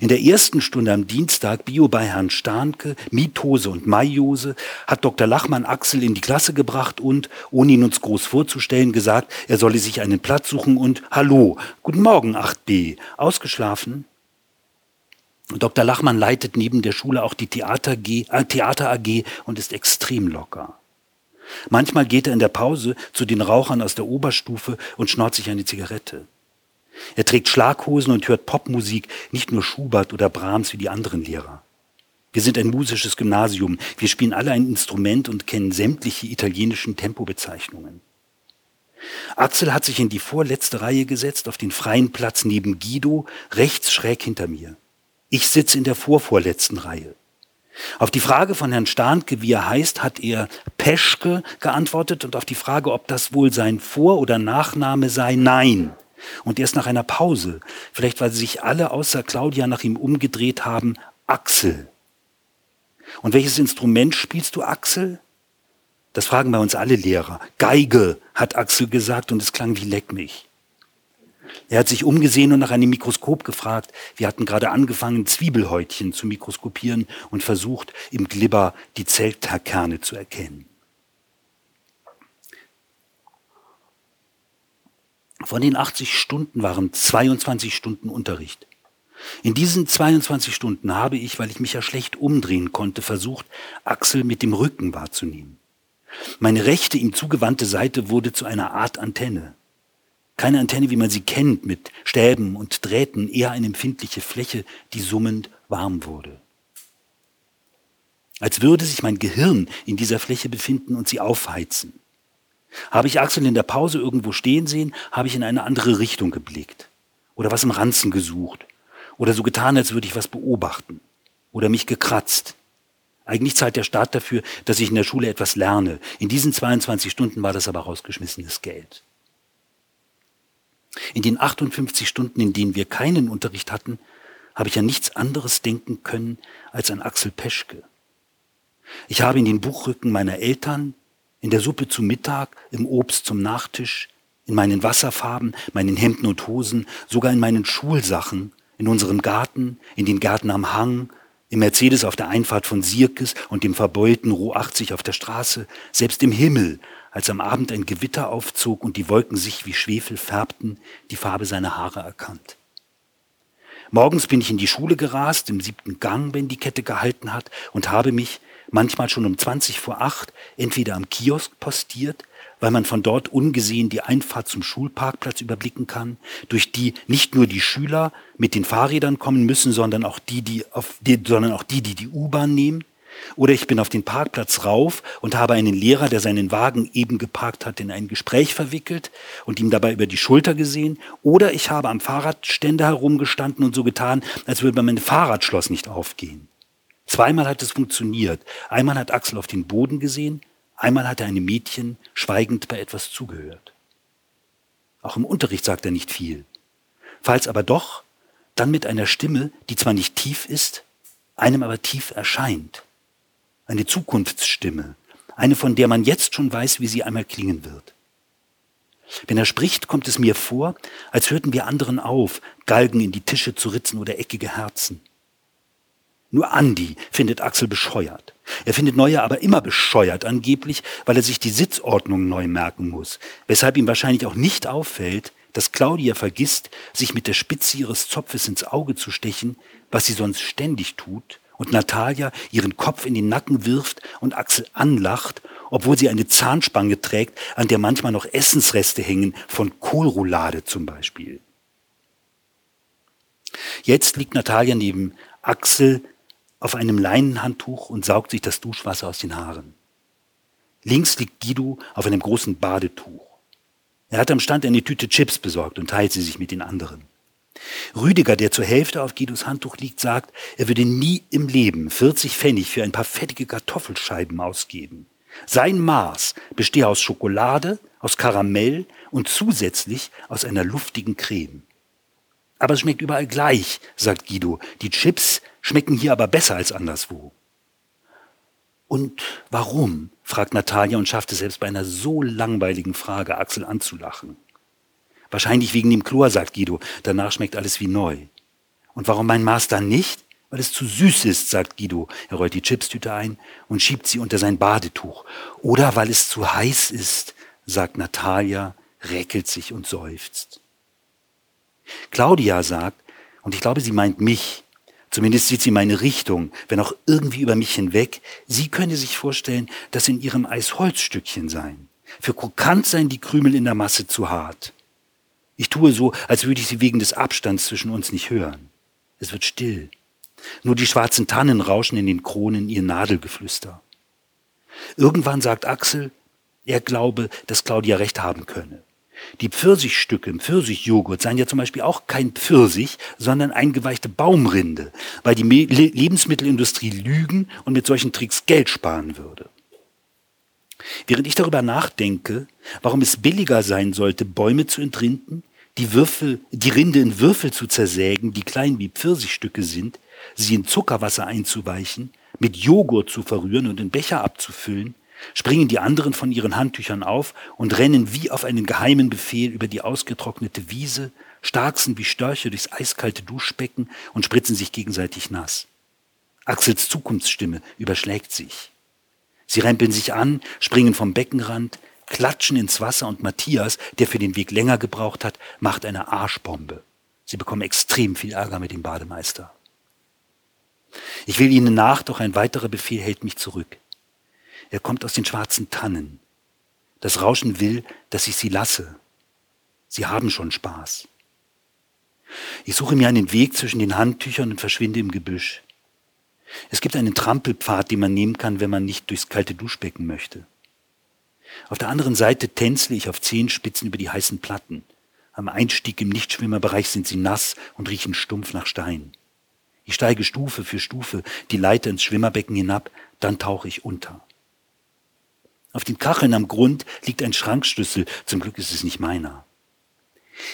In der ersten Stunde am Dienstag Bio bei Herrn Starnke, Mitose und Meiose hat Dr. Lachmann Axel in die Klasse gebracht und, ohne ihn uns groß vorzustellen, gesagt, er solle sich einen Platz suchen und Hallo, guten Morgen 8b, ausgeschlafen? Dr. Lachmann leitet neben der Schule auch die Theater, G, äh, Theater AG und ist extrem locker. Manchmal geht er in der Pause zu den Rauchern aus der Oberstufe und schnort sich eine Zigarette. Er trägt Schlaghosen und hört Popmusik, nicht nur Schubert oder Brahms wie die anderen Lehrer. Wir sind ein musisches Gymnasium. Wir spielen alle ein Instrument und kennen sämtliche italienischen Tempobezeichnungen. Axel hat sich in die vorletzte Reihe gesetzt, auf den freien Platz neben Guido, rechts schräg hinter mir. Ich sitze in der vorvorletzten Reihe. Auf die Frage von Herrn Starnke, wie er heißt, hat er Peschke geantwortet und auf die Frage, ob das wohl sein Vor- oder Nachname sei, nein. Und erst nach einer Pause, vielleicht weil sich alle außer Claudia nach ihm umgedreht haben, Axel. Und welches Instrument spielst du, Axel? Das fragen bei uns alle Lehrer. Geige, hat Axel gesagt und es klang wie Leck mich. Er hat sich umgesehen und nach einem Mikroskop gefragt. Wir hatten gerade angefangen, Zwiebelhäutchen zu mikroskopieren und versucht, im Glibber die Zellkerne zu erkennen. Von den 80 Stunden waren 22 Stunden Unterricht. In diesen 22 Stunden habe ich, weil ich mich ja schlecht umdrehen konnte, versucht, Axel mit dem Rücken wahrzunehmen. Meine rechte ihm zugewandte Seite wurde zu einer Art Antenne. Keine Antenne, wie man sie kennt, mit Stäben und Drähten, eher eine empfindliche Fläche, die summend warm wurde. Als würde sich mein Gehirn in dieser Fläche befinden und sie aufheizen. Habe ich Axel in der Pause irgendwo stehen sehen, habe ich in eine andere Richtung geblickt. Oder was im Ranzen gesucht. Oder so getan, als würde ich was beobachten. Oder mich gekratzt. Eigentlich zahlt der Staat dafür, dass ich in der Schule etwas lerne. In diesen 22 Stunden war das aber rausgeschmissenes Geld. In den 58 Stunden, in denen wir keinen Unterricht hatten, habe ich an nichts anderes denken können als an Axel Peschke. Ich habe in den Buchrücken meiner Eltern, in der Suppe zum Mittag, im Obst zum Nachtisch, in meinen Wasserfarben, meinen Hemden und Hosen, sogar in meinen Schulsachen, in unserem Garten, in den Gärten am Hang, im Mercedes auf der Einfahrt von Sirkes und dem verbeulten Roh 80 auf der Straße, selbst im Himmel als am Abend ein Gewitter aufzog und die Wolken sich wie Schwefel färbten, die Farbe seiner Haare erkannt. Morgens bin ich in die Schule gerast, im siebten Gang, wenn die Kette gehalten hat, und habe mich, manchmal schon um 20 vor acht, entweder am Kiosk postiert, weil man von dort ungesehen die Einfahrt zum Schulparkplatz überblicken kann, durch die nicht nur die Schüler mit den Fahrrädern kommen müssen, sondern auch die, die, auf, die, sondern auch die, die die U-Bahn nehmen, oder ich bin auf den Parkplatz rauf und habe einen Lehrer, der seinen Wagen eben geparkt hat, in ein Gespräch verwickelt und ihm dabei über die Schulter gesehen. Oder ich habe am Fahrradständer herumgestanden und so getan, als würde mein Fahrradschloss nicht aufgehen. Zweimal hat es funktioniert. Einmal hat Axel auf den Boden gesehen, einmal hat er einem Mädchen schweigend bei etwas zugehört. Auch im Unterricht sagt er nicht viel. Falls aber doch, dann mit einer Stimme, die zwar nicht tief ist, einem aber tief erscheint eine Zukunftsstimme, eine, von der man jetzt schon weiß, wie sie einmal klingen wird. Wenn er spricht, kommt es mir vor, als hörten wir anderen auf, Galgen in die Tische zu ritzen oder eckige Herzen. Nur Andi findet Axel bescheuert. Er findet Neuer aber immer bescheuert angeblich, weil er sich die Sitzordnung neu merken muss, weshalb ihm wahrscheinlich auch nicht auffällt, dass Claudia vergisst, sich mit der Spitze ihres Zopfes ins Auge zu stechen, was sie sonst ständig tut, und Natalia ihren Kopf in den Nacken wirft und Axel anlacht, obwohl sie eine Zahnspange trägt, an der manchmal noch Essensreste hängen, von Kohlroulade zum Beispiel. Jetzt liegt Natalia neben Axel auf einem Leinenhandtuch und saugt sich das Duschwasser aus den Haaren. Links liegt Guido auf einem großen Badetuch. Er hat am Stand eine Tüte Chips besorgt und teilt sie sich mit den anderen. Rüdiger, der zur Hälfte auf Guidos Handtuch liegt, sagt, er würde nie im Leben 40 Pfennig für ein paar fettige Kartoffelscheiben ausgeben. Sein Maß bestehe aus Schokolade, aus Karamell und zusätzlich aus einer luftigen Creme. Aber es schmeckt überall gleich, sagt Guido. Die Chips schmecken hier aber besser als anderswo. Und warum? fragt Natalia und schafft es selbst bei einer so langweiligen Frage, Axel anzulachen. Wahrscheinlich wegen dem Chlor, sagt Guido. Danach schmeckt alles wie neu. Und warum mein dann nicht? Weil es zu süß ist, sagt Guido. Er rollt die Chipstüte ein und schiebt sie unter sein Badetuch. Oder weil es zu heiß ist, sagt Natalia, räkelt sich und seufzt. Claudia sagt, und ich glaube, sie meint mich, Zumindest sieht sie meine Richtung, wenn auch irgendwie über mich hinweg. Sie könne sich vorstellen, dass in ihrem Eis Holzstückchen seien. Für krokant seien die Krümel in der Masse zu hart. Ich tue so, als würde ich sie wegen des Abstands zwischen uns nicht hören. Es wird still. Nur die schwarzen Tannen rauschen in den Kronen ihr Nadelgeflüster. Irgendwann sagt Axel, er glaube, dass Claudia recht haben könne. Die Pfirsichstücke im Pfirsichjoghurt seien ja zum Beispiel auch kein Pfirsich, sondern eingeweichte Baumrinde, weil die Lebensmittelindustrie lügen und mit solchen Tricks Geld sparen würde. Während ich darüber nachdenke, warum es billiger sein sollte, Bäume zu entrinden, die Würfel, die Rinde in Würfel zu zersägen, die klein wie Pfirsichstücke sind, sie in Zuckerwasser einzuweichen, mit Joghurt zu verrühren und in Becher abzufüllen, springen die anderen von ihren Handtüchern auf und rennen wie auf einen geheimen Befehl über die ausgetrocknete Wiese, starksen wie Störche durchs eiskalte Duschbecken und spritzen sich gegenseitig nass. Axels Zukunftsstimme überschlägt sich. Sie rempeln sich an, springen vom Beckenrand, klatschen ins Wasser und Matthias, der für den Weg länger gebraucht hat, macht eine Arschbombe. Sie bekommen extrem viel Ärger mit dem Bademeister. Ich will ihnen nach, doch ein weiterer Befehl hält mich zurück. Er kommt aus den schwarzen Tannen. Das Rauschen will, dass ich sie lasse. Sie haben schon Spaß. Ich suche mir einen Weg zwischen den Handtüchern und verschwinde im Gebüsch. Es gibt einen Trampelpfad, den man nehmen kann, wenn man nicht durchs kalte Duschbecken möchte. Auf der anderen Seite tänzle ich auf Zehenspitzen über die heißen Platten. Am Einstieg im Nichtschwimmerbereich sind sie nass und riechen stumpf nach Stein. Ich steige Stufe für Stufe die Leiter ins Schwimmerbecken hinab, dann tauche ich unter. Auf den Kacheln am Grund liegt ein Schrankschlüssel, zum Glück ist es nicht meiner.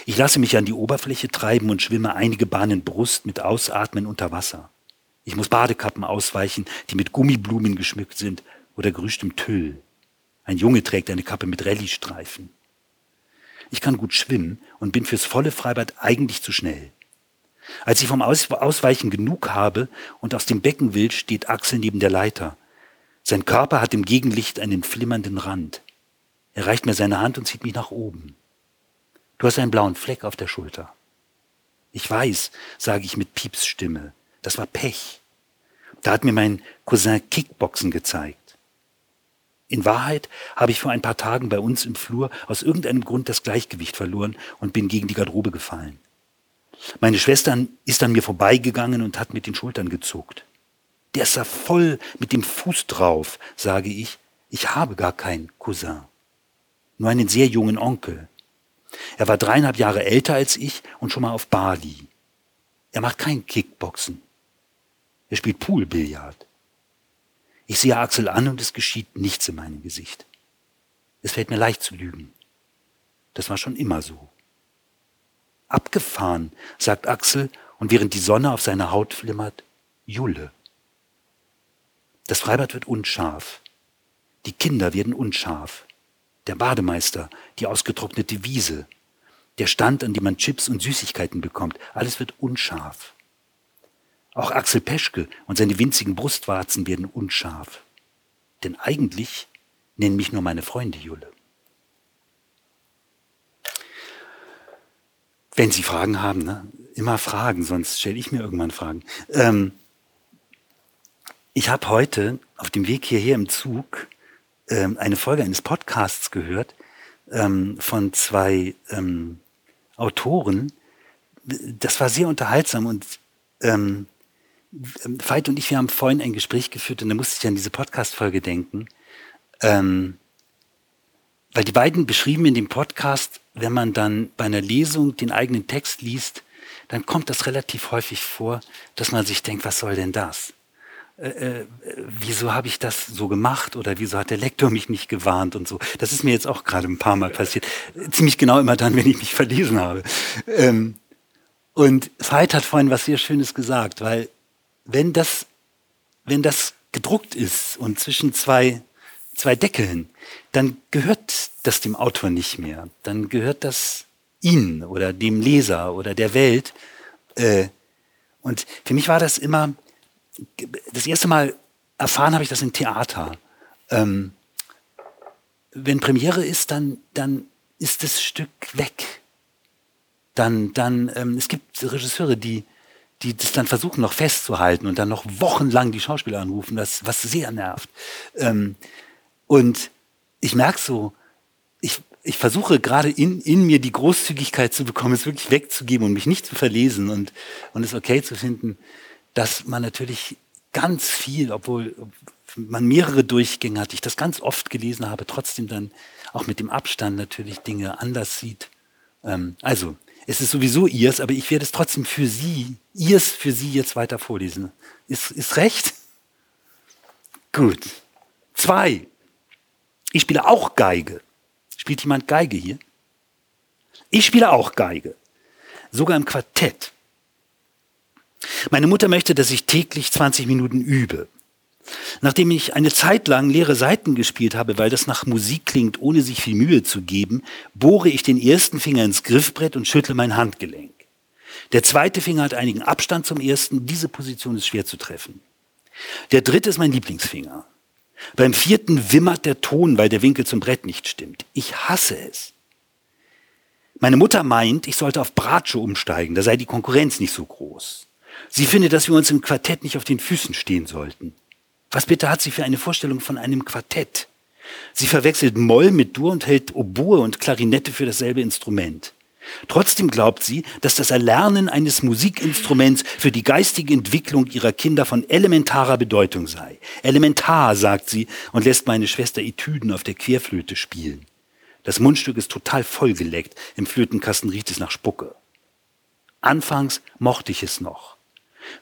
Ich lasse mich an die Oberfläche treiben und schwimme einige Bahnen Brust mit Ausatmen unter Wasser. Ich muss Badekappen ausweichen, die mit Gummiblumen geschmückt sind oder gerüschtem Tüll. Ein Junge trägt eine Kappe mit Rallye-Streifen. Ich kann gut schwimmen und bin fürs volle Freibad eigentlich zu schnell. Als ich vom Ausweichen genug habe und aus dem Becken will, steht Axel neben der Leiter. Sein Körper hat im Gegenlicht einen flimmernden Rand. Er reicht mir seine Hand und zieht mich nach oben. Du hast einen blauen Fleck auf der Schulter. Ich weiß, sage ich mit Piepsstimme. Das war Pech. Da hat mir mein Cousin Kickboxen gezeigt. In Wahrheit habe ich vor ein paar Tagen bei uns im Flur aus irgendeinem Grund das Gleichgewicht verloren und bin gegen die Garderobe gefallen. Meine Schwester ist an mir vorbeigegangen und hat mit den Schultern gezuckt. Der ist ja voll mit dem Fuß drauf, sage ich. Ich habe gar keinen Cousin. Nur einen sehr jungen Onkel. Er war dreieinhalb Jahre älter als ich und schon mal auf Bali. Er macht kein Kickboxen. Er spielt Poolbillard. Ich sehe Axel an und es geschieht nichts in meinem Gesicht. Es fällt mir leicht zu lügen. Das war schon immer so. Abgefahren, sagt Axel, und während die Sonne auf seiner Haut flimmert, Julle. Das Freibad wird unscharf. Die Kinder werden unscharf. Der Bademeister, die ausgetrocknete Wiese, der Stand, an dem man Chips und Süßigkeiten bekommt, alles wird unscharf. Auch Axel Peschke und seine winzigen Brustwarzen werden unscharf. Denn eigentlich nennen mich nur meine Freunde Julle. Wenn Sie Fragen haben, ne? immer fragen, sonst stelle ich mir irgendwann Fragen. Ähm, ich habe heute auf dem Weg hierher im Zug ähm, eine Folge eines Podcasts gehört ähm, von zwei ähm, Autoren. Das war sehr unterhaltsam und ähm, Veit und ich, wir haben vorhin ein Gespräch geführt und da musste ich an diese Podcast-Folge denken. Ähm, weil die beiden beschrieben in dem Podcast, wenn man dann bei einer Lesung den eigenen Text liest, dann kommt das relativ häufig vor, dass man sich denkt, was soll denn das? Äh, äh, wieso habe ich das so gemacht oder wieso hat der Lektor mich nicht gewarnt und so. Das ist mir jetzt auch gerade ein paar Mal passiert. Ziemlich genau immer dann, wenn ich mich verlesen habe. Ähm, und Veit hat vorhin was sehr Schönes gesagt, weil wenn das, wenn das gedruckt ist und zwischen zwei, zwei Deckeln, dann gehört das dem Autor nicht mehr. Dann gehört das Ihnen oder dem Leser oder der Welt. Äh, und für mich war das immer, das erste Mal erfahren habe ich das im Theater. Ähm, wenn Premiere ist, dann, dann ist das Stück weg. Dann, dann, ähm, es gibt Regisseure, die, die das dann versuchen noch festzuhalten und dann noch wochenlang die Schauspieler anrufen, das, was sehr nervt. Ähm, und ich merke so, ich, ich versuche gerade in, in mir die Großzügigkeit zu bekommen, es wirklich wegzugeben und mich nicht zu verlesen und, und es okay zu finden, dass man natürlich ganz viel, obwohl man mehrere Durchgänge hat, ich das ganz oft gelesen habe, trotzdem dann auch mit dem Abstand natürlich Dinge anders sieht. Ähm, also, es ist sowieso ihrs, aber ich werde es trotzdem für Sie, ihrs für Sie jetzt weiter vorlesen. Ist, ist recht? Gut. Zwei. Ich spiele auch Geige. Spielt jemand Geige hier? Ich spiele auch Geige. Sogar im Quartett. Meine Mutter möchte, dass ich täglich 20 Minuten übe. Nachdem ich eine Zeit lang leere Seiten gespielt habe, weil das nach Musik klingt, ohne sich viel Mühe zu geben, bohre ich den ersten Finger ins Griffbrett und schüttle mein Handgelenk. Der zweite Finger hat einigen Abstand zum ersten. Diese Position ist schwer zu treffen. Der dritte ist mein Lieblingsfinger. Beim vierten wimmert der Ton, weil der Winkel zum Brett nicht stimmt. Ich hasse es. Meine Mutter meint, ich sollte auf Bratsche umsteigen, da sei die Konkurrenz nicht so groß. Sie findet, dass wir uns im Quartett nicht auf den Füßen stehen sollten. Was bitte hat sie für eine Vorstellung von einem Quartett? Sie verwechselt Moll mit Dur und hält Oboe und Klarinette für dasselbe Instrument. Trotzdem glaubt sie, dass das Erlernen eines Musikinstruments für die geistige Entwicklung ihrer Kinder von elementarer Bedeutung sei. Elementar, sagt sie und lässt meine Schwester Etüden auf der Querflöte spielen. Das Mundstück ist total vollgeleckt. Im Flötenkasten riecht es nach Spucke. Anfangs mochte ich es noch.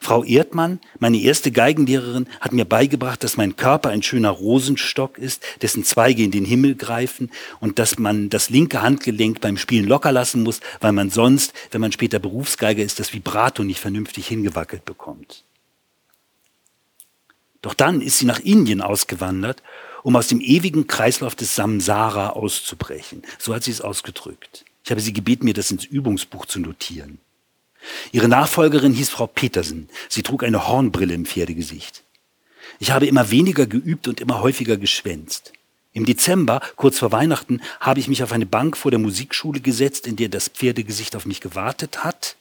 Frau Erdmann, meine erste Geigenlehrerin, hat mir beigebracht, dass mein Körper ein schöner Rosenstock ist, dessen Zweige in den Himmel greifen und dass man das linke Handgelenk beim Spielen locker lassen muss, weil man sonst, wenn man später Berufsgeiger ist, das Vibrato nicht vernünftig hingewackelt bekommt. Doch dann ist sie nach Indien ausgewandert, um aus dem ewigen Kreislauf des Samsara auszubrechen. So hat sie es ausgedrückt. Ich habe sie gebeten, mir das ins Übungsbuch zu notieren. Ihre Nachfolgerin hieß Frau Petersen. Sie trug eine Hornbrille im Pferdegesicht. Ich habe immer weniger geübt und immer häufiger geschwänzt. Im Dezember, kurz vor Weihnachten, habe ich mich auf eine Bank vor der Musikschule gesetzt, in der das Pferdegesicht auf mich gewartet hat.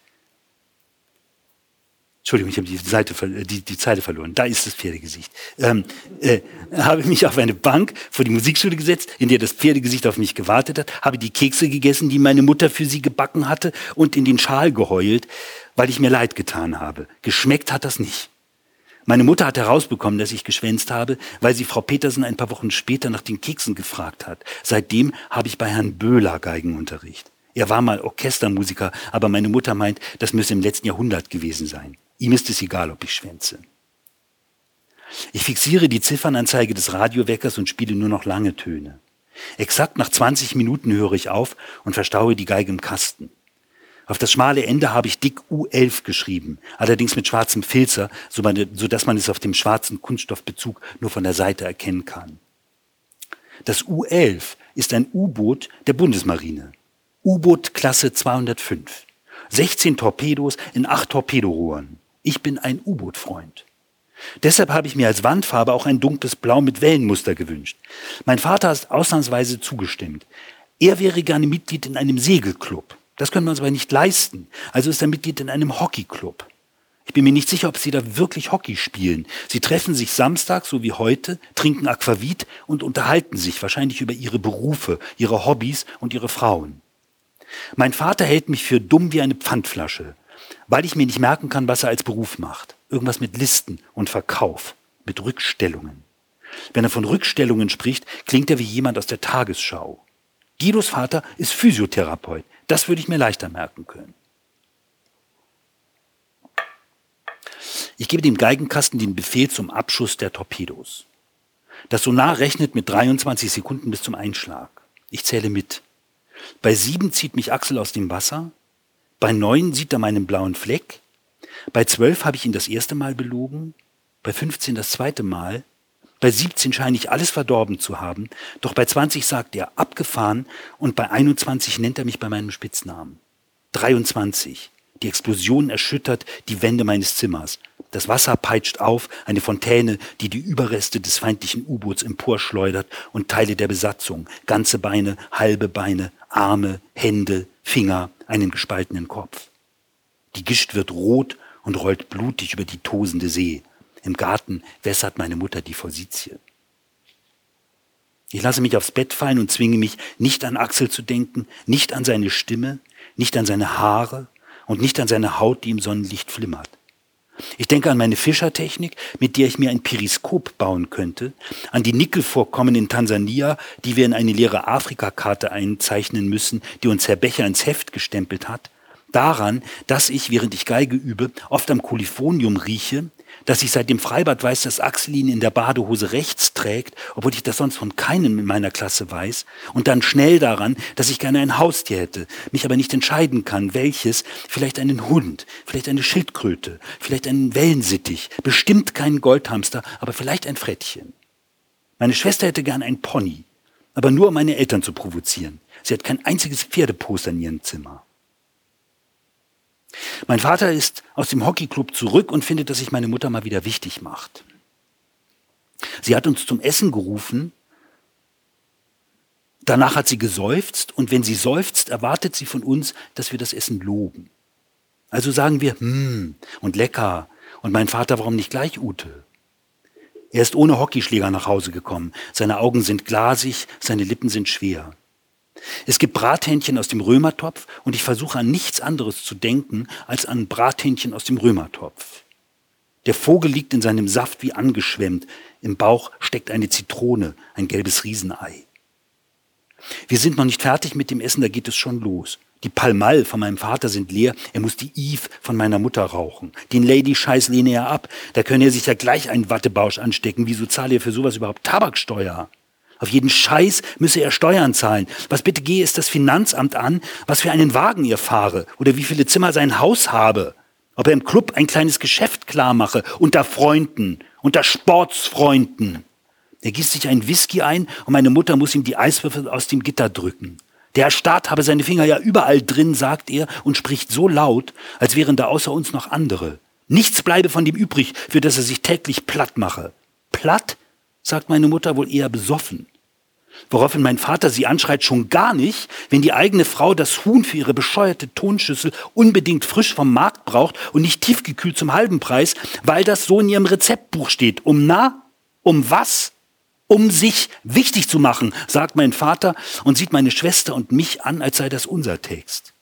Entschuldigung, ich habe die, Seite, die, die Zeile verloren. Da ist das Pferdegesicht. Ähm, äh, habe mich auf eine Bank vor die Musikschule gesetzt, in der das Pferdegesicht auf mich gewartet hat, habe die Kekse gegessen, die meine Mutter für sie gebacken hatte und in den Schal geheult, weil ich mir leid getan habe. Geschmeckt hat das nicht. Meine Mutter hat herausbekommen, dass ich geschwänzt habe, weil sie Frau Petersen ein paar Wochen später nach den Keksen gefragt hat. Seitdem habe ich bei Herrn Böhler Geigenunterricht. Er war mal Orchestermusiker, aber meine Mutter meint, das müsse im letzten Jahrhundert gewesen sein. Ihm ist es egal, ob ich schwänze. Ich fixiere die Ziffernanzeige des Radioweckers und spiele nur noch lange Töne. Exakt nach 20 Minuten höre ich auf und verstaue die Geige im Kasten. Auf das schmale Ende habe ich dick U11 geschrieben, allerdings mit schwarzem Filzer, so dass man es auf dem schwarzen Kunststoffbezug nur von der Seite erkennen kann. Das U11 ist ein U-Boot der Bundesmarine. U-Boot Klasse 205. 16 Torpedos in acht Torpedorohren. Ich bin ein U-Boot-Freund. Deshalb habe ich mir als Wandfarbe auch ein dunkles Blau mit Wellenmuster gewünscht. Mein Vater hat ausnahmsweise zugestimmt. Er wäre gerne Mitglied in einem Segelclub. Das können wir uns aber nicht leisten. Also ist er Mitglied in einem Hockeyclub. Ich bin mir nicht sicher, ob sie da wirklich Hockey spielen. Sie treffen sich Samstag, so wie heute, trinken Aquavit und unterhalten sich wahrscheinlich über ihre Berufe, ihre Hobbys und ihre Frauen. Mein Vater hält mich für dumm wie eine Pfandflasche weil ich mir nicht merken kann, was er als Beruf macht. Irgendwas mit Listen und Verkauf, mit Rückstellungen. Wenn er von Rückstellungen spricht, klingt er wie jemand aus der Tagesschau. Guidos Vater ist Physiotherapeut. Das würde ich mir leichter merken können. Ich gebe dem Geigenkasten den Befehl zum Abschuss der Torpedos. Das Sonar rechnet mit 23 Sekunden bis zum Einschlag. Ich zähle mit. Bei sieben zieht mich Axel aus dem Wasser. Bei neun sieht er meinen blauen Fleck. Bei zwölf habe ich ihn das erste Mal belogen. Bei 15 das zweite Mal. Bei 17 scheine ich alles verdorben zu haben. Doch bei 20 sagt er abgefahren und bei 21 nennt er mich bei meinem Spitznamen. 23. Die Explosion erschüttert die Wände meines Zimmers. Das Wasser peitscht auf, eine Fontäne, die die Überreste des feindlichen U-Boots emporschleudert und Teile der Besatzung, ganze Beine, halbe Beine, Arme, Hände, Finger, einen gespaltenen Kopf. Die Gischt wird rot und rollt blutig über die tosende See. Im Garten wässert meine Mutter die Forsythie. Ich lasse mich aufs Bett fallen und zwinge mich, nicht an Axel zu denken, nicht an seine Stimme, nicht an seine Haare und nicht an seine Haut, die im Sonnenlicht flimmert. Ich denke an meine Fischertechnik, mit der ich mir ein Periskop bauen könnte, an die Nickelvorkommen in Tansania, die wir in eine leere Afrikakarte einzeichnen müssen, die uns Herr Becher ins Heft gestempelt hat, daran, dass ich, während ich Geige übe, oft am Koliphonium rieche, dass ich seit dem Freibad weiß, dass Axel ihn in der Badehose rechts trägt, obwohl ich das sonst von keinem in meiner Klasse weiß, und dann schnell daran, dass ich gerne ein Haustier hätte, mich aber nicht entscheiden kann, welches, vielleicht einen Hund, vielleicht eine Schildkröte, vielleicht einen Wellensittich, bestimmt keinen Goldhamster, aber vielleicht ein Frettchen. Meine Schwester hätte gern ein Pony, aber nur um meine Eltern zu provozieren. Sie hat kein einziges Pferdeposter in ihrem Zimmer. Mein Vater ist aus dem Hockeyclub zurück und findet, dass sich meine Mutter mal wieder wichtig macht. Sie hat uns zum Essen gerufen. Danach hat sie geseufzt und wenn sie seufzt, erwartet sie von uns, dass wir das Essen loben. Also sagen wir, hm, und lecker. Und mein Vater, warum nicht gleich Ute? Er ist ohne Hockeyschläger nach Hause gekommen. Seine Augen sind glasig, seine Lippen sind schwer. Es gibt Brathähnchen aus dem Römertopf und ich versuche an nichts anderes zu denken als an Brathähnchen aus dem Römertopf. Der Vogel liegt in seinem Saft wie angeschwemmt. Im Bauch steckt eine Zitrone, ein gelbes Riesenei. Wir sind noch nicht fertig mit dem Essen, da geht es schon los. Die Palmal von meinem Vater sind leer, er muss die Eve von meiner Mutter rauchen. Den Lady-Scheiß lehne er ab, da könne er sich ja gleich einen Wattebausch anstecken. Wieso zahle er für sowas überhaupt Tabaksteuer? Auf jeden Scheiß müsse er Steuern zahlen. Was bitte gehe es das Finanzamt an, was für einen Wagen er fahre oder wie viele Zimmer sein Haus habe. Ob er im Club ein kleines Geschäft klar mache, unter Freunden, unter Sportsfreunden. Er gießt sich einen Whisky ein und meine Mutter muss ihm die Eiswürfel aus dem Gitter drücken. Der Staat habe seine Finger ja überall drin, sagt er und spricht so laut, als wären da außer uns noch andere. Nichts bleibe von dem übrig, für das er sich täglich platt mache. Platt, sagt meine Mutter wohl eher besoffen. Woraufhin mein Vater sie anschreit, schon gar nicht, wenn die eigene Frau das Huhn für ihre bescheuerte Tonschüssel unbedingt frisch vom Markt braucht und nicht tiefgekühlt zum halben Preis, weil das so in ihrem Rezeptbuch steht. Um na? Um was? Um sich wichtig zu machen, sagt mein Vater und sieht meine Schwester und mich an, als sei das unser Text.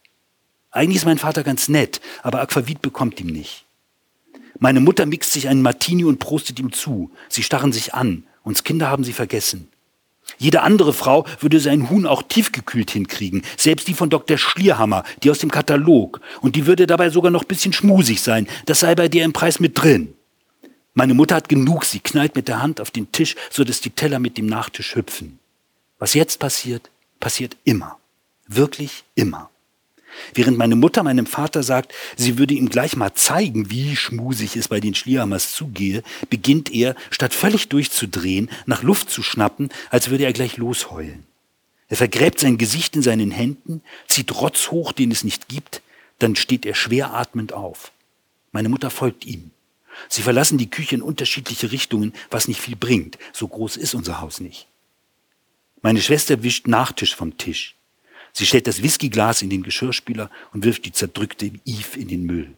Eigentlich ist mein Vater ganz nett, aber Aquavit bekommt ihm nicht. Meine Mutter mixt sich einen Martini und prostet ihm zu. Sie starren sich an. Uns Kinder haben sie vergessen. Jede andere Frau würde sein Huhn auch tiefgekühlt hinkriegen, selbst die von Dr. Schlierhammer, die aus dem Katalog. Und die würde dabei sogar noch ein bisschen schmusig sein. Das sei bei dir im Preis mit drin. Meine Mutter hat genug, sie knallt mit der Hand auf den Tisch, so dass die Teller mit dem Nachtisch hüpfen. Was jetzt passiert, passiert immer. Wirklich immer. Während meine Mutter meinem Vater sagt, sie würde ihm gleich mal zeigen, wie schmusig es bei den Schlierhammers zugehe, beginnt er, statt völlig durchzudrehen, nach Luft zu schnappen, als würde er gleich losheulen. Er vergräbt sein Gesicht in seinen Händen, zieht Rotz hoch, den es nicht gibt, dann steht er schwer atmend auf. Meine Mutter folgt ihm. Sie verlassen die Küche in unterschiedliche Richtungen, was nicht viel bringt. So groß ist unser Haus nicht. Meine Schwester wischt Nachtisch vom Tisch. Sie stellt das Whiskyglas in den Geschirrspüler und wirft die zerdrückte Eve in den Müll.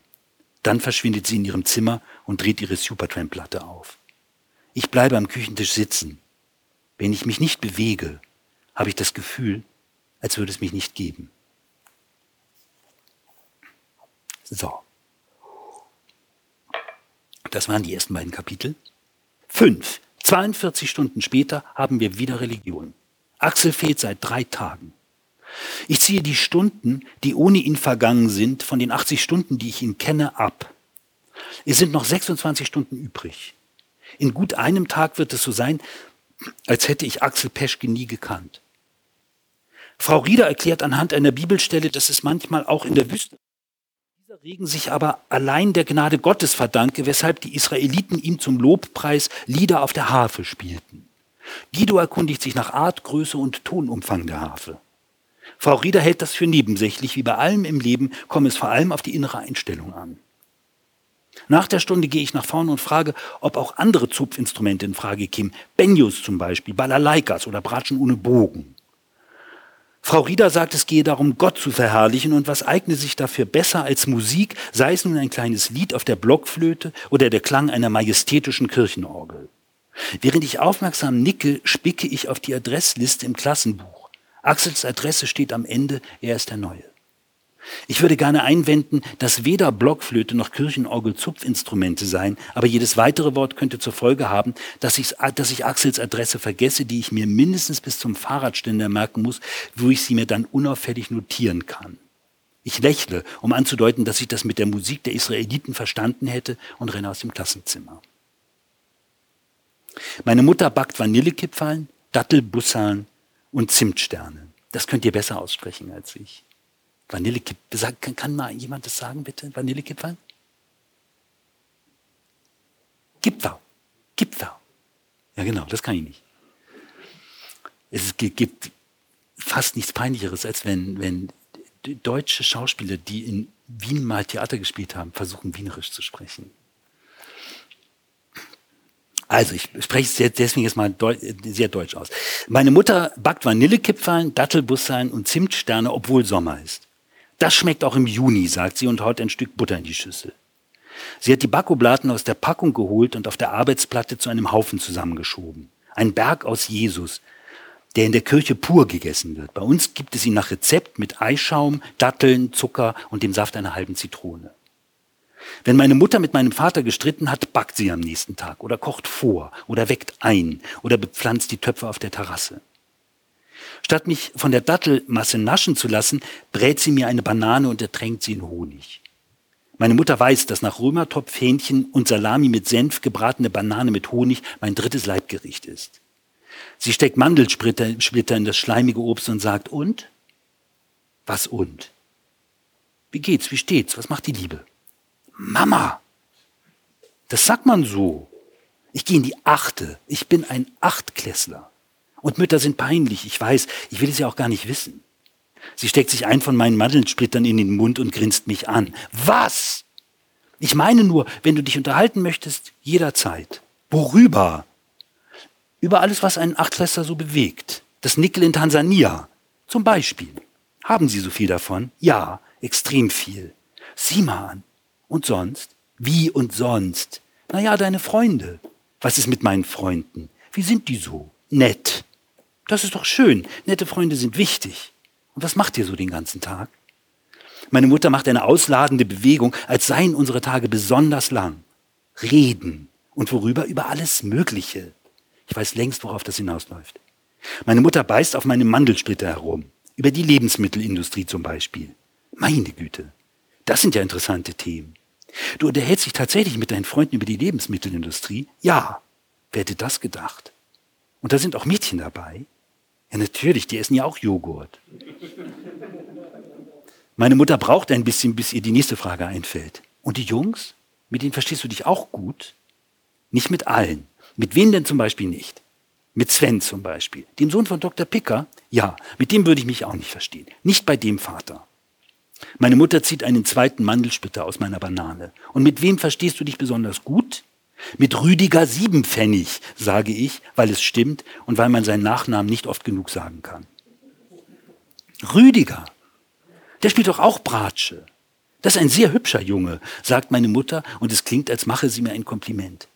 Dann verschwindet sie in ihrem Zimmer und dreht ihre Supertramp-Platte auf. Ich bleibe am Küchentisch sitzen. Wenn ich mich nicht bewege, habe ich das Gefühl, als würde es mich nicht geben. So. Das waren die ersten beiden Kapitel. Fünf. 42 Stunden später haben wir wieder Religion. Axel fehlt seit drei Tagen. Ich ziehe die Stunden, die ohne ihn vergangen sind, von den 80 Stunden, die ich ihn kenne, ab. Es sind noch 26 Stunden übrig. In gut einem Tag wird es so sein, als hätte ich Axel Peschke nie gekannt. Frau Rieder erklärt anhand einer Bibelstelle, dass es manchmal auch in der Wüste dieser Regen sich aber allein der Gnade Gottes verdanke, weshalb die Israeliten ihm zum Lobpreis Lieder auf der Harfe spielten. Guido erkundigt sich nach Art, Größe und Tonumfang der Harfe. Frau Rieder hält das für nebensächlich. Wie bei allem im Leben komme es vor allem auf die innere Einstellung an. Nach der Stunde gehe ich nach vorne und frage, ob auch andere Zupfinstrumente in Frage kämen. Benjos zum Beispiel, Balalaikas oder Bratschen ohne Bogen. Frau Rieder sagt, es gehe darum, Gott zu verherrlichen und was eigne sich dafür besser als Musik, sei es nun ein kleines Lied auf der Blockflöte oder der Klang einer majestätischen Kirchenorgel. Während ich aufmerksam nicke, spicke ich auf die Adressliste im Klassenbuch. Axels Adresse steht am Ende, er ist der Neue. Ich würde gerne einwenden, dass weder Blockflöte noch Kirchenorgel Zupfinstrumente seien, aber jedes weitere Wort könnte zur Folge haben, dass ich, dass ich Axels Adresse vergesse, die ich mir mindestens bis zum Fahrradständer merken muss, wo ich sie mir dann unauffällig notieren kann. Ich lächle, um anzudeuten, dass ich das mit der Musik der Israeliten verstanden hätte und renne aus dem Klassenzimmer. Meine Mutter backt Vanillekipferln, Dattelbussern und Zimtsterne. Das könnt ihr besser aussprechen als ich. Vanillekipferl. Kann, kann mal jemand das sagen, bitte? Vanillekipferl? Gipfel. Gipfel. Ja, genau, das kann ich nicht. Es gibt fast nichts Peinlicheres, als wenn, wenn deutsche Schauspieler, die in Wien mal Theater gespielt haben, versuchen, Wienerisch zu sprechen. Also, ich spreche es deswegen jetzt mal sehr deutsch aus. Meine Mutter backt Vanillekipferln, Dattelbussein und Zimtsterne, obwohl Sommer ist. Das schmeckt auch im Juni, sagt sie und haut ein Stück Butter in die Schüssel. Sie hat die Backoblaten aus der Packung geholt und auf der Arbeitsplatte zu einem Haufen zusammengeschoben. Ein Berg aus Jesus, der in der Kirche pur gegessen wird. Bei uns gibt es ihn nach Rezept mit Eischaum, Datteln, Zucker und dem Saft einer halben Zitrone. Wenn meine Mutter mit meinem Vater gestritten hat, backt sie am nächsten Tag oder kocht vor oder weckt ein oder bepflanzt die Töpfe auf der Terrasse. Statt mich von der Dattelmasse naschen zu lassen, brät sie mir eine Banane und ertränkt sie in Honig. Meine Mutter weiß, dass nach Römertopf, Hähnchen und Salami mit Senf gebratene Banane mit Honig mein drittes Leibgericht ist. Sie steckt Mandelsplitter in das schleimige Obst und sagt, und? Was und? Wie geht's? Wie steht's? Was macht die Liebe? Mama! Das sagt man so. Ich gehe in die Achte. Ich bin ein Achtklässler. Und Mütter sind peinlich, ich weiß, ich will es ja auch gar nicht wissen. Sie steckt sich ein von meinen Mandelsplittern in den Mund und grinst mich an. Was? Ich meine nur, wenn du dich unterhalten möchtest, jederzeit. Worüber? Über alles, was einen Achtklässler so bewegt. Das Nickel in Tansania. Zum Beispiel. Haben Sie so viel davon? Ja, extrem viel. Sieh mal an. Und sonst? Wie und sonst? Naja, deine Freunde. Was ist mit meinen Freunden? Wie sind die so? Nett. Das ist doch schön. Nette Freunde sind wichtig. Und was macht ihr so den ganzen Tag? Meine Mutter macht eine ausladende Bewegung, als seien unsere Tage besonders lang. Reden. Und worüber? Über alles Mögliche. Ich weiß längst, worauf das hinausläuft. Meine Mutter beißt auf meinem Mandelsplitter herum. Über die Lebensmittelindustrie zum Beispiel. Meine Güte. Das sind ja interessante Themen. Du unterhältst dich tatsächlich mit deinen Freunden über die Lebensmittelindustrie? Ja. Wer hätte das gedacht? Und da sind auch Mädchen dabei. Ja, natürlich, die essen ja auch Joghurt. Meine Mutter braucht ein bisschen, bis ihr die nächste Frage einfällt. Und die Jungs? Mit denen verstehst du dich auch gut? Nicht mit allen. Mit wem denn zum Beispiel nicht? Mit Sven zum Beispiel. Dem Sohn von Dr. Picker? Ja, mit dem würde ich mich auch nicht verstehen. Nicht bei dem Vater. Meine Mutter zieht einen zweiten Mandelsplitter aus meiner Banane. Und mit wem verstehst du dich besonders gut? Mit Rüdiger Siebenpfennig, sage ich, weil es stimmt und weil man seinen Nachnamen nicht oft genug sagen kann. Rüdiger, der spielt doch auch Bratsche. Das ist ein sehr hübscher Junge, sagt meine Mutter, und es klingt, als mache sie mir ein Kompliment.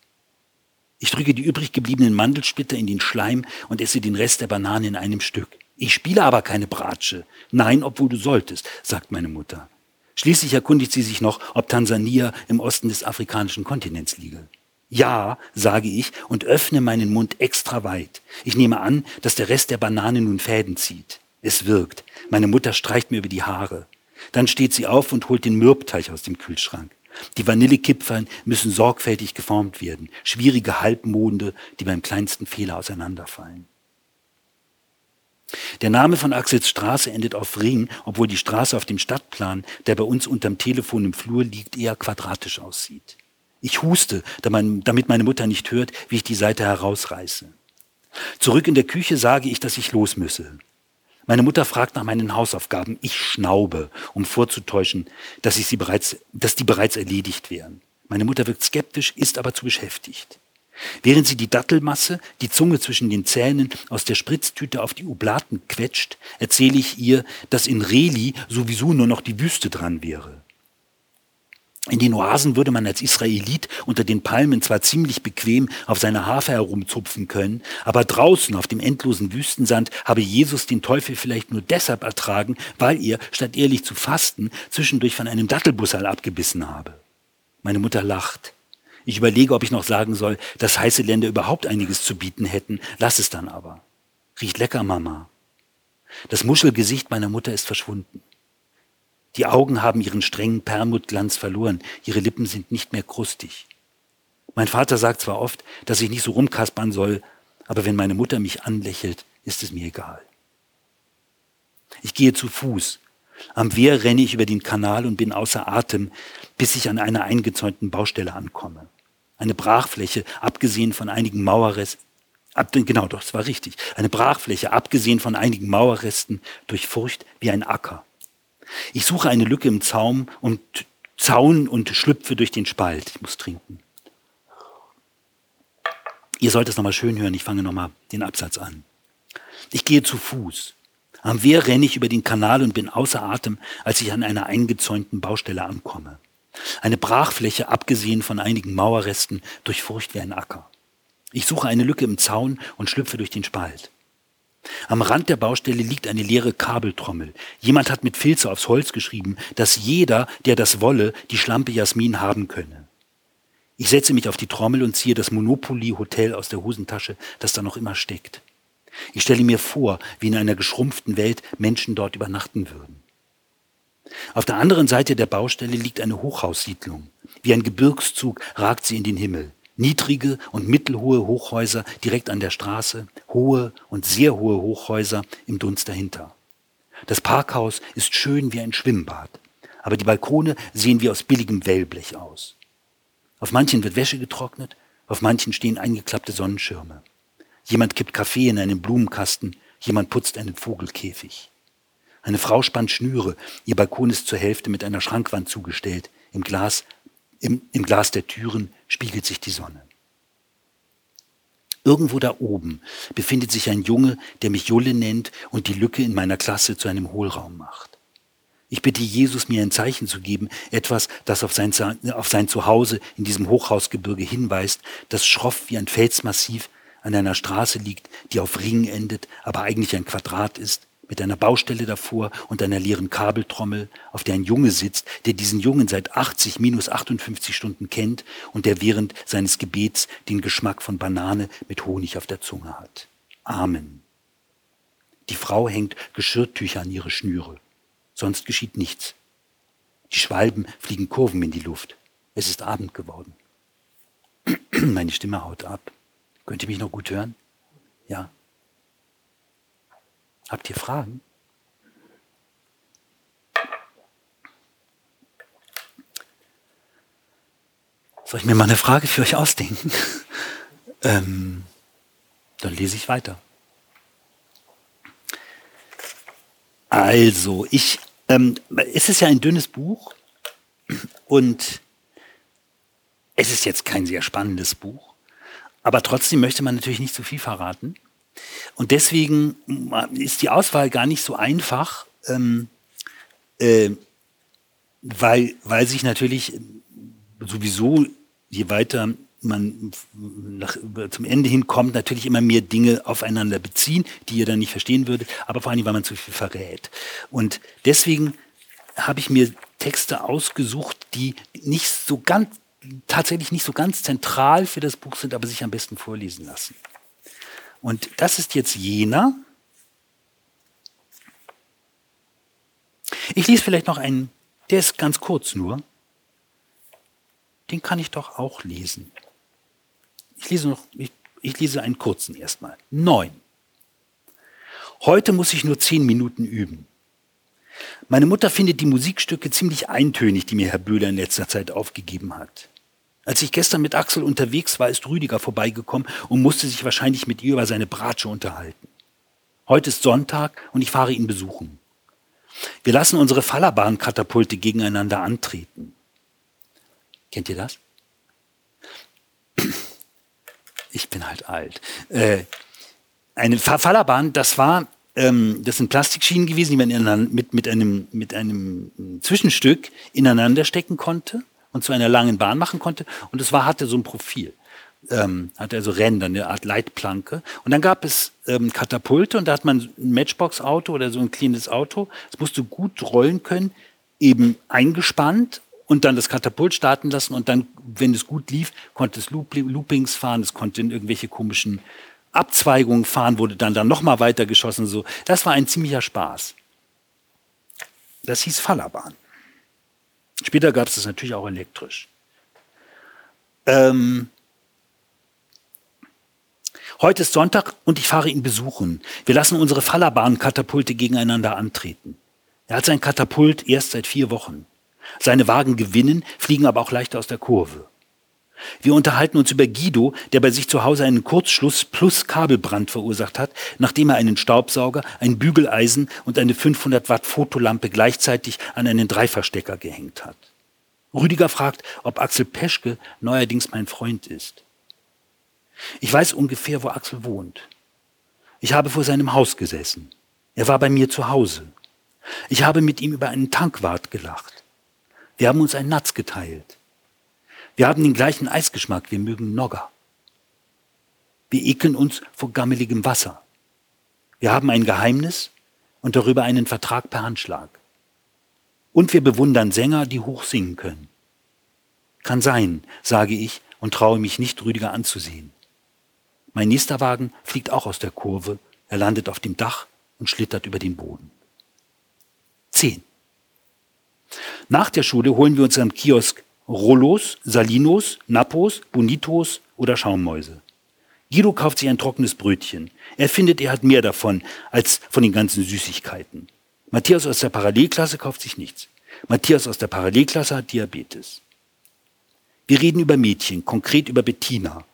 Ich drücke die übrig gebliebenen Mandelsplitter in den Schleim und esse den Rest der Banane in einem Stück. Ich spiele aber keine Bratsche. Nein, obwohl du solltest, sagt meine Mutter. Schließlich erkundigt sie sich noch, ob Tansania im Osten des afrikanischen Kontinents liege. Ja, sage ich und öffne meinen Mund extra weit. Ich nehme an, dass der Rest der Banane nun Fäden zieht. Es wirkt. Meine Mutter streicht mir über die Haare. Dann steht sie auf und holt den Mürbteich aus dem Kühlschrank. Die Vanillekipferl müssen sorgfältig geformt werden. Schwierige Halbmonde, die beim kleinsten Fehler auseinanderfallen. Der Name von Axels Straße endet auf Ring, obwohl die Straße auf dem Stadtplan, der bei uns unterm Telefon im Flur liegt, eher quadratisch aussieht. Ich huste, damit meine Mutter nicht hört, wie ich die Seite herausreiße. Zurück in der Küche sage ich, dass ich los müsse. Meine Mutter fragt nach meinen Hausaufgaben. Ich schnaube, um vorzutäuschen, dass, ich sie bereits, dass die bereits erledigt wären. Meine Mutter wirkt skeptisch, ist aber zu beschäftigt. Während sie die Dattelmasse, die Zunge zwischen den Zähnen, aus der Spritztüte auf die Oblaten quetscht, erzähle ich ihr, dass in Reli sowieso nur noch die Wüste dran wäre. In den Oasen würde man als Israelit unter den Palmen zwar ziemlich bequem auf seiner Harfe herumzupfen können, aber draußen auf dem endlosen Wüstensand habe Jesus den Teufel vielleicht nur deshalb ertragen, weil er, statt ehrlich zu fasten, zwischendurch von einem Dattelbussal abgebissen habe. Meine Mutter lacht. Ich überlege, ob ich noch sagen soll, dass heiße Länder überhaupt einiges zu bieten hätten, lass es dann aber. Riecht lecker, Mama. Das Muschelgesicht meiner Mutter ist verschwunden. Die Augen haben ihren strengen Perlmuttglanz verloren, ihre Lippen sind nicht mehr krustig. Mein Vater sagt zwar oft, dass ich nicht so rumkaspern soll, aber wenn meine Mutter mich anlächelt, ist es mir egal. Ich gehe zu Fuß. Am Wehr renne ich über den Kanal und bin außer Atem, bis ich an einer eingezäunten Baustelle ankomme. Eine Brachfläche, abgesehen von einigen Mauerresten, ab, genau, doch, das war richtig. Eine Brachfläche, abgesehen von einigen Mauerresten, durchfurcht wie ein Acker. Ich suche eine Lücke im Zaum und Zaun und schlüpfe durch den Spalt. Ich muss trinken. Ihr sollt es nochmal schön hören. Ich fange nochmal den Absatz an. Ich gehe zu Fuß. Am Wehr renne ich über den Kanal und bin außer Atem, als ich an einer eingezäunten Baustelle ankomme. Eine Brachfläche, abgesehen von einigen Mauerresten, durchfurcht wie ein Acker. Ich suche eine Lücke im Zaun und schlüpfe durch den Spalt. Am Rand der Baustelle liegt eine leere Kabeltrommel. Jemand hat mit Filze aufs Holz geschrieben, dass jeder, der das wolle, die Schlampe Jasmin haben könne. Ich setze mich auf die Trommel und ziehe das Monopoly Hotel aus der Hosentasche, das da noch immer steckt. Ich stelle mir vor, wie in einer geschrumpften Welt Menschen dort übernachten würden. Auf der anderen Seite der Baustelle liegt eine Hochhaussiedlung. Wie ein Gebirgszug ragt sie in den Himmel. Niedrige und mittelhohe Hochhäuser direkt an der Straße, hohe und sehr hohe Hochhäuser im Dunst dahinter. Das Parkhaus ist schön wie ein Schwimmbad, aber die Balkone sehen wie aus billigem Wellblech aus. Auf manchen wird Wäsche getrocknet, auf manchen stehen eingeklappte Sonnenschirme. Jemand kippt Kaffee in einen Blumenkasten, jemand putzt einen Vogelkäfig. Eine Frau spannt Schnüre, ihr Balkon ist zur Hälfte mit einer Schrankwand zugestellt, im Glas im, Im Glas der Türen spiegelt sich die Sonne. Irgendwo da oben befindet sich ein Junge, der mich Julle nennt und die Lücke in meiner Klasse zu einem Hohlraum macht. Ich bitte Jesus, mir ein Zeichen zu geben, etwas, das auf sein, auf sein Zuhause in diesem Hochhausgebirge hinweist, das schroff wie ein Felsmassiv an einer Straße liegt, die auf Ringen endet, aber eigentlich ein Quadrat ist, mit einer Baustelle davor und einer leeren Kabeltrommel, auf der ein Junge sitzt, der diesen Jungen seit 80 minus 58 Stunden kennt und der während seines Gebets den Geschmack von Banane mit Honig auf der Zunge hat. Amen. Die Frau hängt Geschirrtücher an ihre Schnüre. Sonst geschieht nichts. Die Schwalben fliegen Kurven in die Luft. Es ist Abend geworden. Meine Stimme haut ab. Könnt ihr mich noch gut hören? Ja. Habt ihr Fragen? Soll ich mir mal eine Frage für euch ausdenken? ähm, dann lese ich weiter. Also, ich, ähm, es ist ja ein dünnes Buch und es ist jetzt kein sehr spannendes Buch, aber trotzdem möchte man natürlich nicht zu viel verraten. Und deswegen ist die Auswahl gar nicht so einfach, ähm, äh, weil, weil sich natürlich sowieso, je weiter man nach, zum Ende hinkommt, natürlich immer mehr Dinge aufeinander beziehen, die ihr dann nicht verstehen würdet, aber vor allem, weil man zu viel verrät. Und deswegen habe ich mir Texte ausgesucht, die nicht so ganz, tatsächlich nicht so ganz zentral für das Buch sind, aber sich am besten vorlesen lassen. Und das ist jetzt jener. Ich lese vielleicht noch einen, der ist ganz kurz nur. den kann ich doch auch lesen. Ich lese noch, ich, ich lese einen kurzen erstmal. Neun. Heute muss ich nur zehn Minuten üben. Meine Mutter findet die Musikstücke ziemlich eintönig, die mir Herr Böhler in letzter Zeit aufgegeben hat. Als ich gestern mit Axel unterwegs war, ist Rüdiger vorbeigekommen und musste sich wahrscheinlich mit ihr über seine Bratsche unterhalten. Heute ist Sonntag und ich fahre ihn besuchen. Wir lassen unsere Fallerbahnkatapulte gegeneinander antreten. Kennt ihr das? Ich bin halt alt. Äh, eine Fallerbahn, das war, ähm, das sind Plastikschienen gewesen, die man mit, mit, einem, mit einem Zwischenstück ineinander stecken konnte und zu einer langen Bahn machen konnte. Und es war, hatte so ein Profil. Ähm, hatte also Ränder, eine Art Leitplanke. Und dann gab es ähm, Katapulte und da hat man ein Matchbox-Auto oder so ein kleines Auto. Es musste gut rollen können, eben eingespannt und dann das Katapult starten lassen und dann, wenn es gut lief, konnte es Loopings fahren, es konnte in irgendwelche komischen Abzweigungen fahren, wurde dann, dann nochmal weiter geschossen. So. Das war ein ziemlicher Spaß. Das hieß Fallerbahn. Später gab es das natürlich auch elektrisch. Ähm, heute ist Sonntag und ich fahre ihn besuchen. Wir lassen unsere Fallerbahn-Katapulte gegeneinander antreten. Er hat sein Katapult erst seit vier Wochen. Seine Wagen gewinnen, fliegen aber auch leichter aus der Kurve. Wir unterhalten uns über Guido, der bei sich zu Hause einen Kurzschluss plus Kabelbrand verursacht hat, nachdem er einen Staubsauger, ein Bügeleisen und eine 500 Watt Fotolampe gleichzeitig an einen Dreiverstecker gehängt hat. Rüdiger fragt, ob Axel Peschke neuerdings mein Freund ist. Ich weiß ungefähr, wo Axel wohnt. Ich habe vor seinem Haus gesessen. Er war bei mir zu Hause. Ich habe mit ihm über einen Tankwart gelacht. Wir haben uns ein Natz geteilt. Wir haben den gleichen Eisgeschmack, wir mögen Nogger. Wir ekeln uns vor gammeligem Wasser. Wir haben ein Geheimnis und darüber einen Vertrag per Handschlag. Und wir bewundern Sänger, die hoch singen können. Kann sein, sage ich und traue mich nicht, Rüdiger anzusehen. Mein nächster Wagen fliegt auch aus der Kurve, er landet auf dem Dach und schlittert über den Boden. Zehn. Nach der Schule holen wir uns am Kiosk Rollos, Salinos, Nappos, Bonitos oder Schaummäuse. Guido kauft sich ein trockenes Brötchen. Er findet, er hat mehr davon als von den ganzen Süßigkeiten. Matthias aus der Parallelklasse kauft sich nichts. Matthias aus der Parallelklasse hat Diabetes. Wir reden über Mädchen, konkret über Bettina.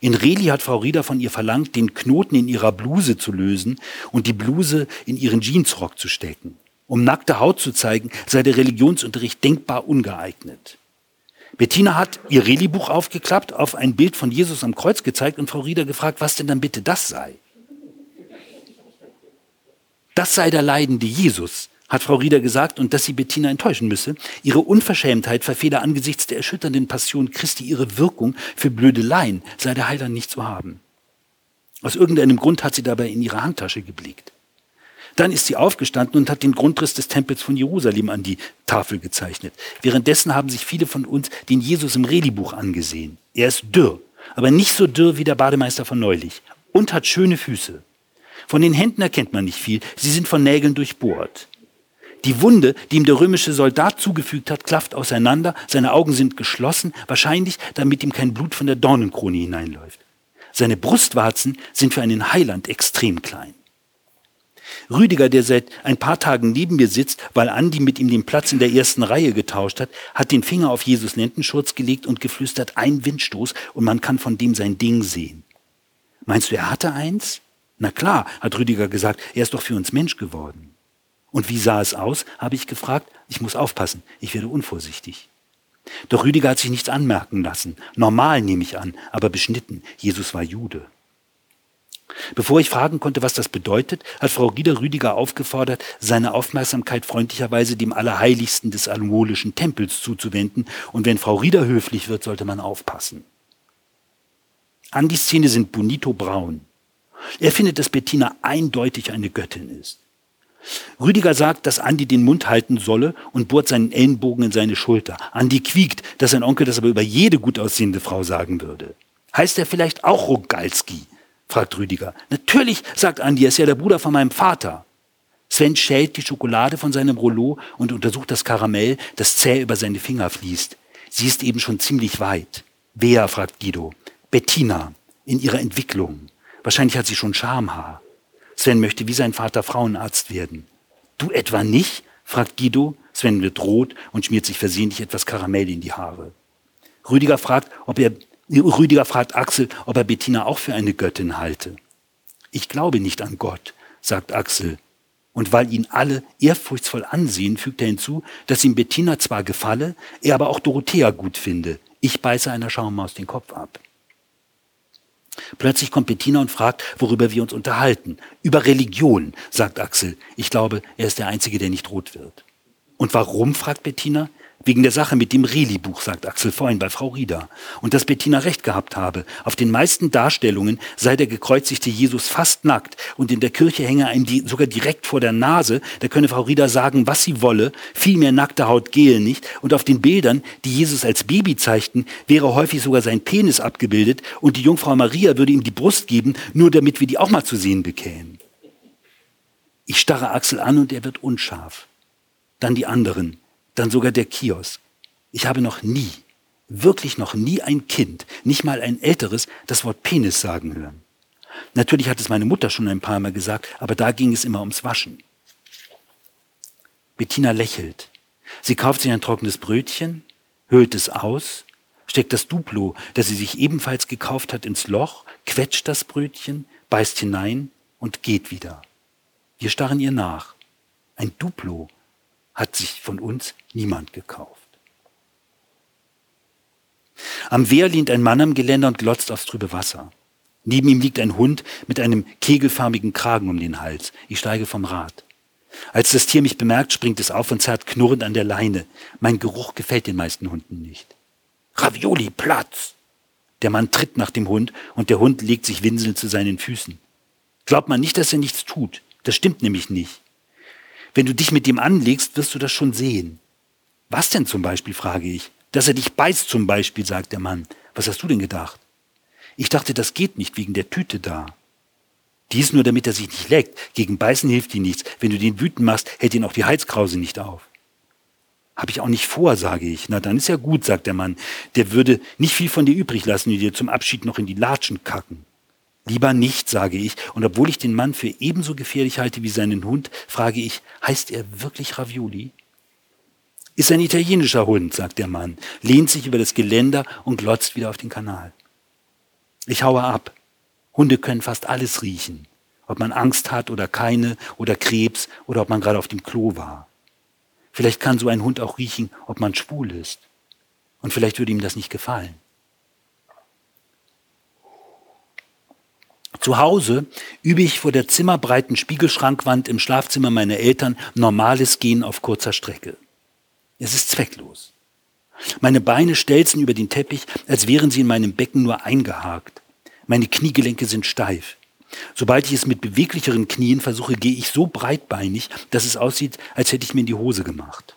In Reli hat Frau Rieder von ihr verlangt, den Knoten in ihrer Bluse zu lösen und die Bluse in ihren Jeansrock zu stecken. Um nackte Haut zu zeigen, sei der Religionsunterricht denkbar ungeeignet. Bettina hat ihr Reli-Buch aufgeklappt, auf ein Bild von Jesus am Kreuz gezeigt und Frau Rieder gefragt, was denn dann bitte das sei. Das sei der leidende Jesus, hat Frau Rieder gesagt und dass sie Bettina enttäuschen müsse. Ihre Unverschämtheit verfehle angesichts der erschütternden Passion Christi ihre Wirkung für Blödeleien, sei der Heiland nicht zu haben. Aus irgendeinem Grund hat sie dabei in ihre Handtasche geblickt. Dann ist sie aufgestanden und hat den Grundriss des Tempels von Jerusalem an die Tafel gezeichnet. Währenddessen haben sich viele von uns den Jesus im Redibuch angesehen. Er ist dürr, aber nicht so dürr wie der Bademeister von neulich und hat schöne Füße. Von den Händen erkennt man nicht viel, sie sind von Nägeln durchbohrt. Die Wunde, die ihm der römische Soldat zugefügt hat, klafft auseinander, seine Augen sind geschlossen, wahrscheinlich damit ihm kein Blut von der Dornenkrone hineinläuft. Seine Brustwarzen sind für einen Heiland extrem klein. Rüdiger, der seit ein paar Tagen neben mir sitzt, weil Andi mit ihm den Platz in der ersten Reihe getauscht hat, hat den Finger auf Jesus Lendenschurz gelegt und geflüstert, ein Windstoß und man kann von dem sein Ding sehen. Meinst du, er hatte eins? Na klar, hat Rüdiger gesagt, er ist doch für uns Mensch geworden. Und wie sah es aus, habe ich gefragt. Ich muss aufpassen, ich werde unvorsichtig. Doch Rüdiger hat sich nichts anmerken lassen. Normal nehme ich an, aber beschnitten. Jesus war Jude. Bevor ich fragen konnte, was das bedeutet, hat Frau Gieder Rüdiger aufgefordert, seine Aufmerksamkeit freundlicherweise dem Allerheiligsten des almolischen Tempels zuzuwenden, und wenn Frau Rieder höflich wird, sollte man aufpassen. Andis Zähne sind bonito braun. Er findet, dass Bettina eindeutig eine Göttin ist. Rüdiger sagt, dass Andi den Mund halten solle und bohrt seinen Ellenbogen in seine Schulter. Andi quiekt, dass sein Onkel das aber über jede gut aussehende Frau sagen würde. Heißt er vielleicht auch Rogalski? Fragt Rüdiger. Natürlich, sagt Andi, er ist ja der Bruder von meinem Vater. Sven schält die Schokolade von seinem Rollo und untersucht das Karamell, das zäh über seine Finger fließt. Sie ist eben schon ziemlich weit. Wer, fragt Guido. Bettina, in ihrer Entwicklung. Wahrscheinlich hat sie schon Schamhaar. Sven möchte wie sein Vater Frauenarzt werden. Du etwa nicht? fragt Guido. Sven wird rot und schmiert sich versehentlich etwas Karamell in die Haare. Rüdiger fragt, ob er, Rüdiger fragt Axel, ob er Bettina auch für eine Göttin halte. Ich glaube nicht an Gott, sagt Axel. Und weil ihn alle ehrfurchtsvoll ansehen, fügt er hinzu, dass ihm Bettina zwar gefalle, er aber auch Dorothea gut finde. Ich beiße einer Schaummaus den Kopf ab. Plötzlich kommt Bettina und fragt, worüber wir uns unterhalten. Über Religion, sagt Axel. Ich glaube, er ist der Einzige, der nicht rot wird. Und warum, fragt Bettina. Wegen der Sache mit dem Reli-Buch, sagt Axel vorhin bei Frau Rieder. Und dass Bettina recht gehabt habe. Auf den meisten Darstellungen sei der gekreuzigte Jesus fast nackt und in der Kirche hänge er ihm die, sogar direkt vor der Nase. Da könne Frau Rieder sagen, was sie wolle. Viel mehr nackte Haut gehe nicht. Und auf den Bildern, die Jesus als Baby zeigten, wäre häufig sogar sein Penis abgebildet und die Jungfrau Maria würde ihm die Brust geben, nur damit wir die auch mal zu sehen bekämen. Ich starre Axel an und er wird unscharf. Dann die anderen dann sogar der Kiosk. Ich habe noch nie, wirklich noch nie ein Kind, nicht mal ein älteres, das Wort Penis sagen hören. Natürlich hat es meine Mutter schon ein paar Mal gesagt, aber da ging es immer ums Waschen. Bettina lächelt. Sie kauft sich ein trockenes Brötchen, höhlt es aus, steckt das Duplo, das sie sich ebenfalls gekauft hat, ins Loch, quetscht das Brötchen, beißt hinein und geht wieder. Wir starren ihr nach. Ein Duplo, hat sich von uns niemand gekauft. Am Wehr lehnt ein Mann am Geländer und glotzt aufs trübe Wasser. Neben ihm liegt ein Hund mit einem kegelförmigen Kragen um den Hals. Ich steige vom Rad. Als das Tier mich bemerkt, springt es auf und zerrt knurrend an der Leine. Mein Geruch gefällt den meisten Hunden nicht. Ravioli, Platz! Der Mann tritt nach dem Hund und der Hund legt sich winselnd zu seinen Füßen. Glaubt man nicht, dass er nichts tut. Das stimmt nämlich nicht. Wenn du dich mit dem anlegst, wirst du das schon sehen. Was denn zum Beispiel, frage ich. Dass er dich beißt zum Beispiel, sagt der Mann. Was hast du denn gedacht? Ich dachte, das geht nicht wegen der Tüte da. Dies nur, damit er sich nicht leckt. Gegen Beißen hilft ihm nichts. Wenn du den wütend machst, hält ihn auch die Heizkrause nicht auf. Habe ich auch nicht vor, sage ich. Na, dann ist ja gut, sagt der Mann. Der würde nicht viel von dir übrig lassen, die dir zum Abschied noch in die Latschen kacken. Lieber nicht, sage ich, und obwohl ich den Mann für ebenso gefährlich halte wie seinen Hund, frage ich, heißt er wirklich Ravioli? Ist ein italienischer Hund, sagt der Mann, lehnt sich über das Geländer und glotzt wieder auf den Kanal. Ich haue ab. Hunde können fast alles riechen. Ob man Angst hat oder keine, oder Krebs, oder ob man gerade auf dem Klo war. Vielleicht kann so ein Hund auch riechen, ob man schwul ist. Und vielleicht würde ihm das nicht gefallen. Zu Hause übe ich vor der zimmerbreiten Spiegelschrankwand im Schlafzimmer meiner Eltern normales Gehen auf kurzer Strecke. Es ist zwecklos. Meine Beine stelzen über den Teppich, als wären sie in meinem Becken nur eingehakt. Meine Kniegelenke sind steif. Sobald ich es mit beweglicheren Knien versuche, gehe ich so breitbeinig, dass es aussieht, als hätte ich mir in die Hose gemacht.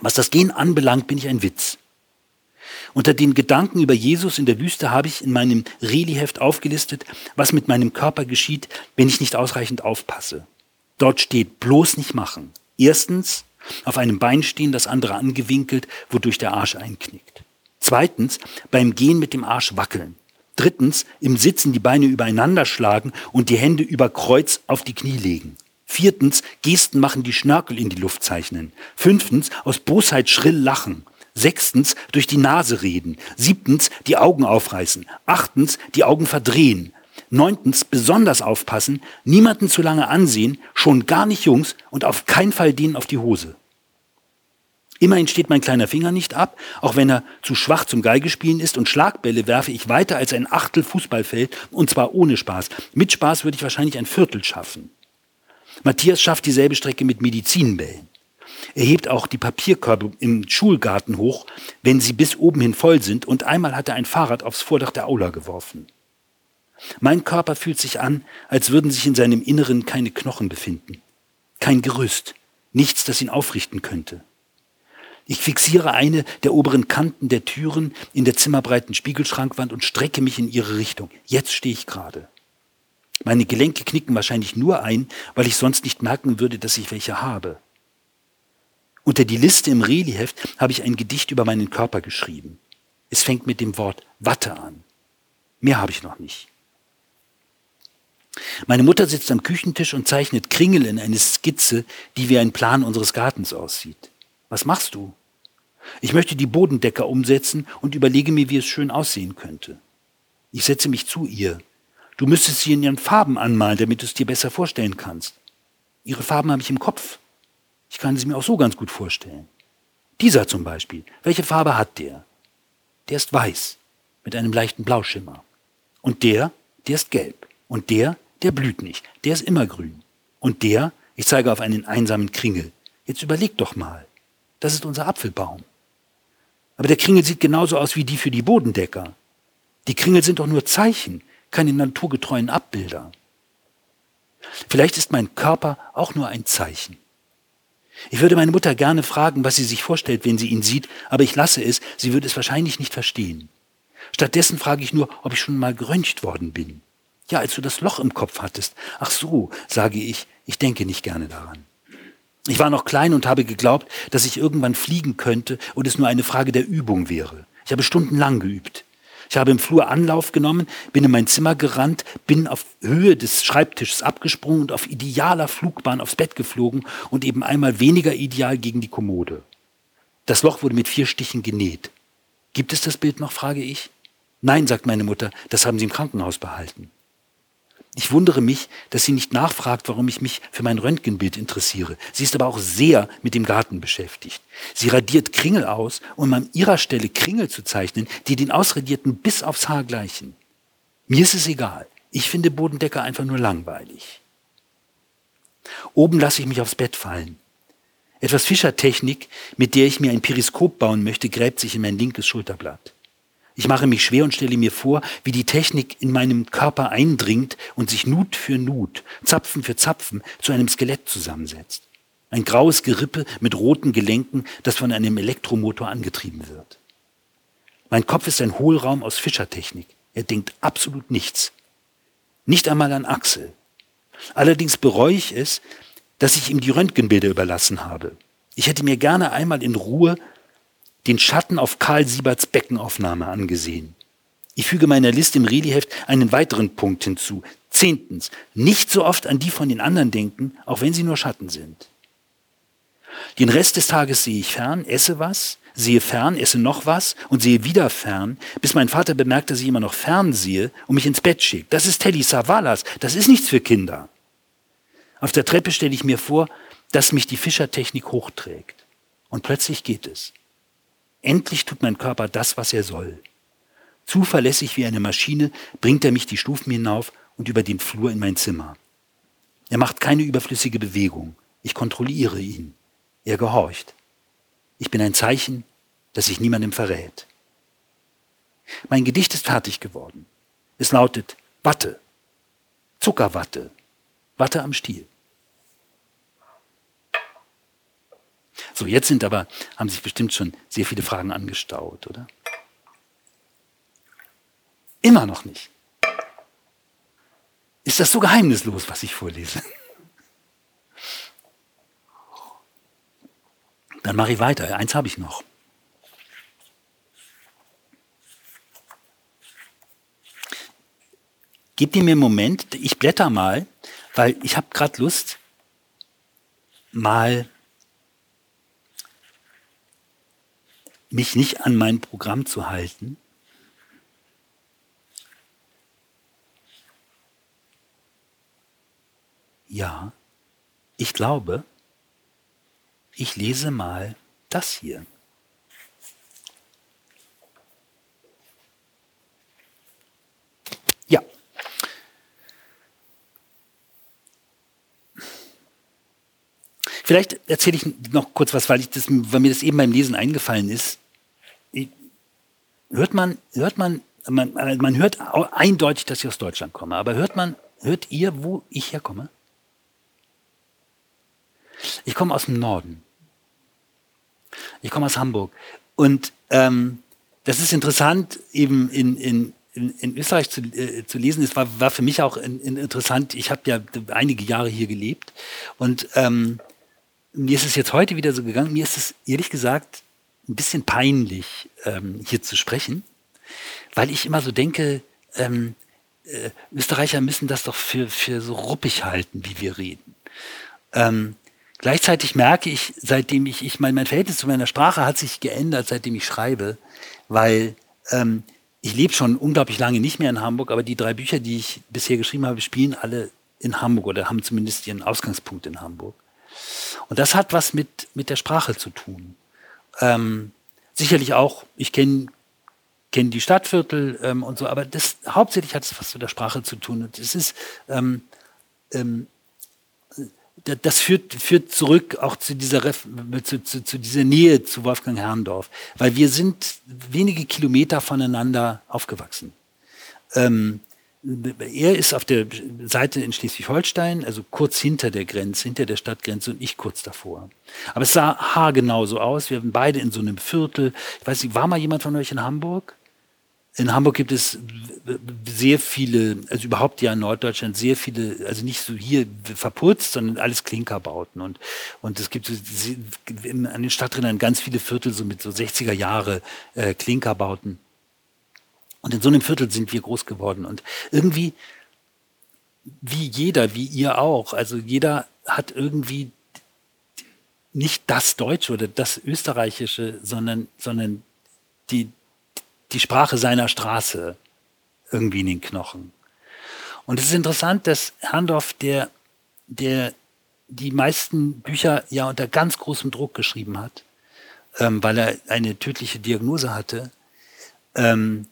Was das Gehen anbelangt, bin ich ein Witz. Unter den Gedanken über Jesus in der Wüste habe ich in meinem Reli-Heft aufgelistet, was mit meinem Körper geschieht, wenn ich nicht ausreichend aufpasse. Dort steht bloß nicht machen. Erstens, auf einem Bein stehen, das andere angewinkelt, wodurch der Arsch einknickt. Zweitens, beim Gehen mit dem Arsch wackeln. Drittens, im Sitzen die Beine übereinander schlagen und die Hände über Kreuz auf die Knie legen. Viertens, Gesten machen, die Schnörkel in die Luft zeichnen. Fünftens, aus Bosheit schrill lachen. Sechstens, durch die Nase reden. Siebtens, die Augen aufreißen. Achtens, die Augen verdrehen. Neuntens, besonders aufpassen, niemanden zu lange ansehen, schon gar nicht Jungs und auf keinen Fall denen auf die Hose. Immerhin steht mein kleiner Finger nicht ab, auch wenn er zu schwach zum Geigespielen ist und Schlagbälle werfe ich weiter als ein Achtel Fußballfeld und zwar ohne Spaß. Mit Spaß würde ich wahrscheinlich ein Viertel schaffen. Matthias schafft dieselbe Strecke mit Medizinbällen. Er hebt auch die Papierkörbe im Schulgarten hoch, wenn sie bis oben hin voll sind, und einmal hat er ein Fahrrad aufs Vordach der Aula geworfen. Mein Körper fühlt sich an, als würden sich in seinem Inneren keine Knochen befinden, kein Gerüst, nichts, das ihn aufrichten könnte. Ich fixiere eine der oberen Kanten der Türen in der zimmerbreiten Spiegelschrankwand und strecke mich in ihre Richtung. Jetzt stehe ich gerade. Meine Gelenke knicken wahrscheinlich nur ein, weil ich sonst nicht merken würde, dass ich welche habe. Unter die Liste im Reliheft habe ich ein Gedicht über meinen Körper geschrieben. Es fängt mit dem Wort Watte an. Mehr habe ich noch nicht. Meine Mutter sitzt am Küchentisch und zeichnet Kringel in eine Skizze, die wie ein Plan unseres Gartens aussieht. Was machst du? Ich möchte die Bodendecker umsetzen und überlege mir, wie es schön aussehen könnte. Ich setze mich zu ihr. Du müsstest sie in ihren Farben anmalen, damit du es dir besser vorstellen kannst. Ihre Farben habe ich im Kopf. Ich kann sie mir auch so ganz gut vorstellen. Dieser zum Beispiel. Welche Farbe hat der? Der ist weiß, mit einem leichten Blauschimmer. Und der, der ist gelb. Und der, der blüht nicht. Der ist immer grün. Und der, ich zeige auf einen einsamen Kringel. Jetzt überleg doch mal. Das ist unser Apfelbaum. Aber der Kringel sieht genauso aus wie die für die Bodendecker. Die Kringel sind doch nur Zeichen, keine naturgetreuen Abbilder. Vielleicht ist mein Körper auch nur ein Zeichen. Ich würde meine Mutter gerne fragen, was sie sich vorstellt, wenn sie ihn sieht, aber ich lasse es, sie würde es wahrscheinlich nicht verstehen. Stattdessen frage ich nur, ob ich schon mal geröntgt worden bin. Ja, als du das Loch im Kopf hattest. Ach so, sage ich, ich denke nicht gerne daran. Ich war noch klein und habe geglaubt, dass ich irgendwann fliegen könnte und es nur eine Frage der Übung wäre. Ich habe stundenlang geübt. Ich habe im Flur Anlauf genommen, bin in mein Zimmer gerannt, bin auf Höhe des Schreibtisches abgesprungen und auf idealer Flugbahn aufs Bett geflogen und eben einmal weniger ideal gegen die Kommode. Das Loch wurde mit vier Stichen genäht. Gibt es das Bild noch, frage ich. Nein, sagt meine Mutter, das haben sie im Krankenhaus behalten. Ich wundere mich, dass sie nicht nachfragt, warum ich mich für mein Röntgenbild interessiere. Sie ist aber auch sehr mit dem Garten beschäftigt. Sie radiert Kringel aus, um an ihrer Stelle Kringel zu zeichnen, die den ausradierten bis aufs Haar gleichen. Mir ist es egal. Ich finde Bodendecker einfach nur langweilig. Oben lasse ich mich aufs Bett fallen. Etwas Fischertechnik, mit der ich mir ein Periskop bauen möchte, gräbt sich in mein linkes Schulterblatt. Ich mache mich schwer und stelle mir vor, wie die Technik in meinem Körper eindringt und sich Nut für Nut, Zapfen für Zapfen zu einem Skelett zusammensetzt. Ein graues Gerippe mit roten Gelenken, das von einem Elektromotor angetrieben wird. Mein Kopf ist ein Hohlraum aus Fischertechnik. Er denkt absolut nichts. Nicht einmal an Axel. Allerdings bereue ich es, dass ich ihm die Röntgenbilder überlassen habe. Ich hätte mir gerne einmal in Ruhe den Schatten auf Karl Sieberts Beckenaufnahme angesehen. Ich füge meiner Liste im Reliheft einen weiteren Punkt hinzu. Zehntens, nicht so oft an die von den anderen denken, auch wenn sie nur Schatten sind. Den Rest des Tages sehe ich fern, esse was, sehe fern, esse noch was und sehe wieder fern, bis mein Vater bemerkt, dass ich immer noch fern sehe und mich ins Bett schickt. Das ist Teddy Savalas, das ist nichts für Kinder. Auf der Treppe stelle ich mir vor, dass mich die Fischertechnik hochträgt. Und plötzlich geht es. Endlich tut mein Körper das, was er soll. Zuverlässig wie eine Maschine bringt er mich die Stufen hinauf und über den Flur in mein Zimmer. Er macht keine überflüssige Bewegung. Ich kontrolliere ihn. Er gehorcht. Ich bin ein Zeichen, das sich niemandem verrät. Mein Gedicht ist fertig geworden. Es lautet Watte, Zuckerwatte, Watte am Stiel. So, jetzt sind aber, haben sich bestimmt schon sehr viele Fragen angestaut, oder? Immer noch nicht. Ist das so geheimnislos, was ich vorlese? Dann mache ich weiter. Eins habe ich noch. Gebt ihr mir einen Moment, ich blätter mal, weil ich habe gerade Lust, mal mich nicht an mein Programm zu halten. Ja, ich glaube, ich lese mal das hier. Ja. Vielleicht erzähle ich noch kurz was, weil, ich das, weil mir das eben beim Lesen eingefallen ist hört man, hört man, man, man hört eindeutig, dass ich aus Deutschland komme, aber hört man, hört ihr, wo ich herkomme? Ich komme aus dem Norden. Ich komme aus Hamburg. Und ähm, das ist interessant, eben in, in, in, in Österreich zu, äh, zu lesen. Es war, war für mich auch in, in interessant. Ich habe ja einige Jahre hier gelebt und ähm, mir ist es jetzt heute wieder so gegangen, mir ist es ehrlich gesagt ein bisschen peinlich, ähm, hier zu sprechen, weil ich immer so denke, ähm, äh, Österreicher müssen das doch für, für so ruppig halten, wie wir reden. Ähm, gleichzeitig merke ich, seitdem ich, ich mein, mein Verhältnis zu meiner Sprache hat sich geändert, seitdem ich schreibe, weil ähm, ich lebe schon unglaublich lange nicht mehr in Hamburg, aber die drei Bücher, die ich bisher geschrieben habe, spielen alle in Hamburg oder haben zumindest ihren Ausgangspunkt in Hamburg. Und das hat was mit, mit der Sprache zu tun. Ähm, sicherlich auch, ich kenne kenn die Stadtviertel ähm, und so, aber das hauptsächlich hat es was mit der Sprache zu tun. Und es ist, ähm, ähm das führt, führt zurück auch zu dieser, zu, zu, zu, dieser Nähe zu Wolfgang Herrndorf, weil wir sind wenige Kilometer voneinander aufgewachsen. Ähm, er ist auf der Seite in Schleswig-Holstein, also kurz hinter der Grenze, hinter der Stadtgrenze und ich kurz davor. Aber es sah haargenau so aus. Wir waren beide in so einem Viertel. Ich weiß nicht, war mal jemand von euch in Hamburg? In Hamburg gibt es sehr viele, also überhaupt ja in Norddeutschland sehr viele, also nicht so hier verputzt, sondern alles Klinkerbauten. Und, und es gibt so, an den Stadträndern ganz viele Viertel so mit so 60er Jahre äh, Klinkerbauten. Und in so einem Viertel sind wir groß geworden. Und irgendwie, wie jeder, wie ihr auch, also jeder hat irgendwie nicht das Deutsche oder das Österreichische, sondern, sondern die, die Sprache seiner Straße irgendwie in den Knochen. Und es ist interessant, dass Herrndorf, der, der die meisten Bücher ja unter ganz großem Druck geschrieben hat, ähm, weil er eine tödliche Diagnose hatte, ähm,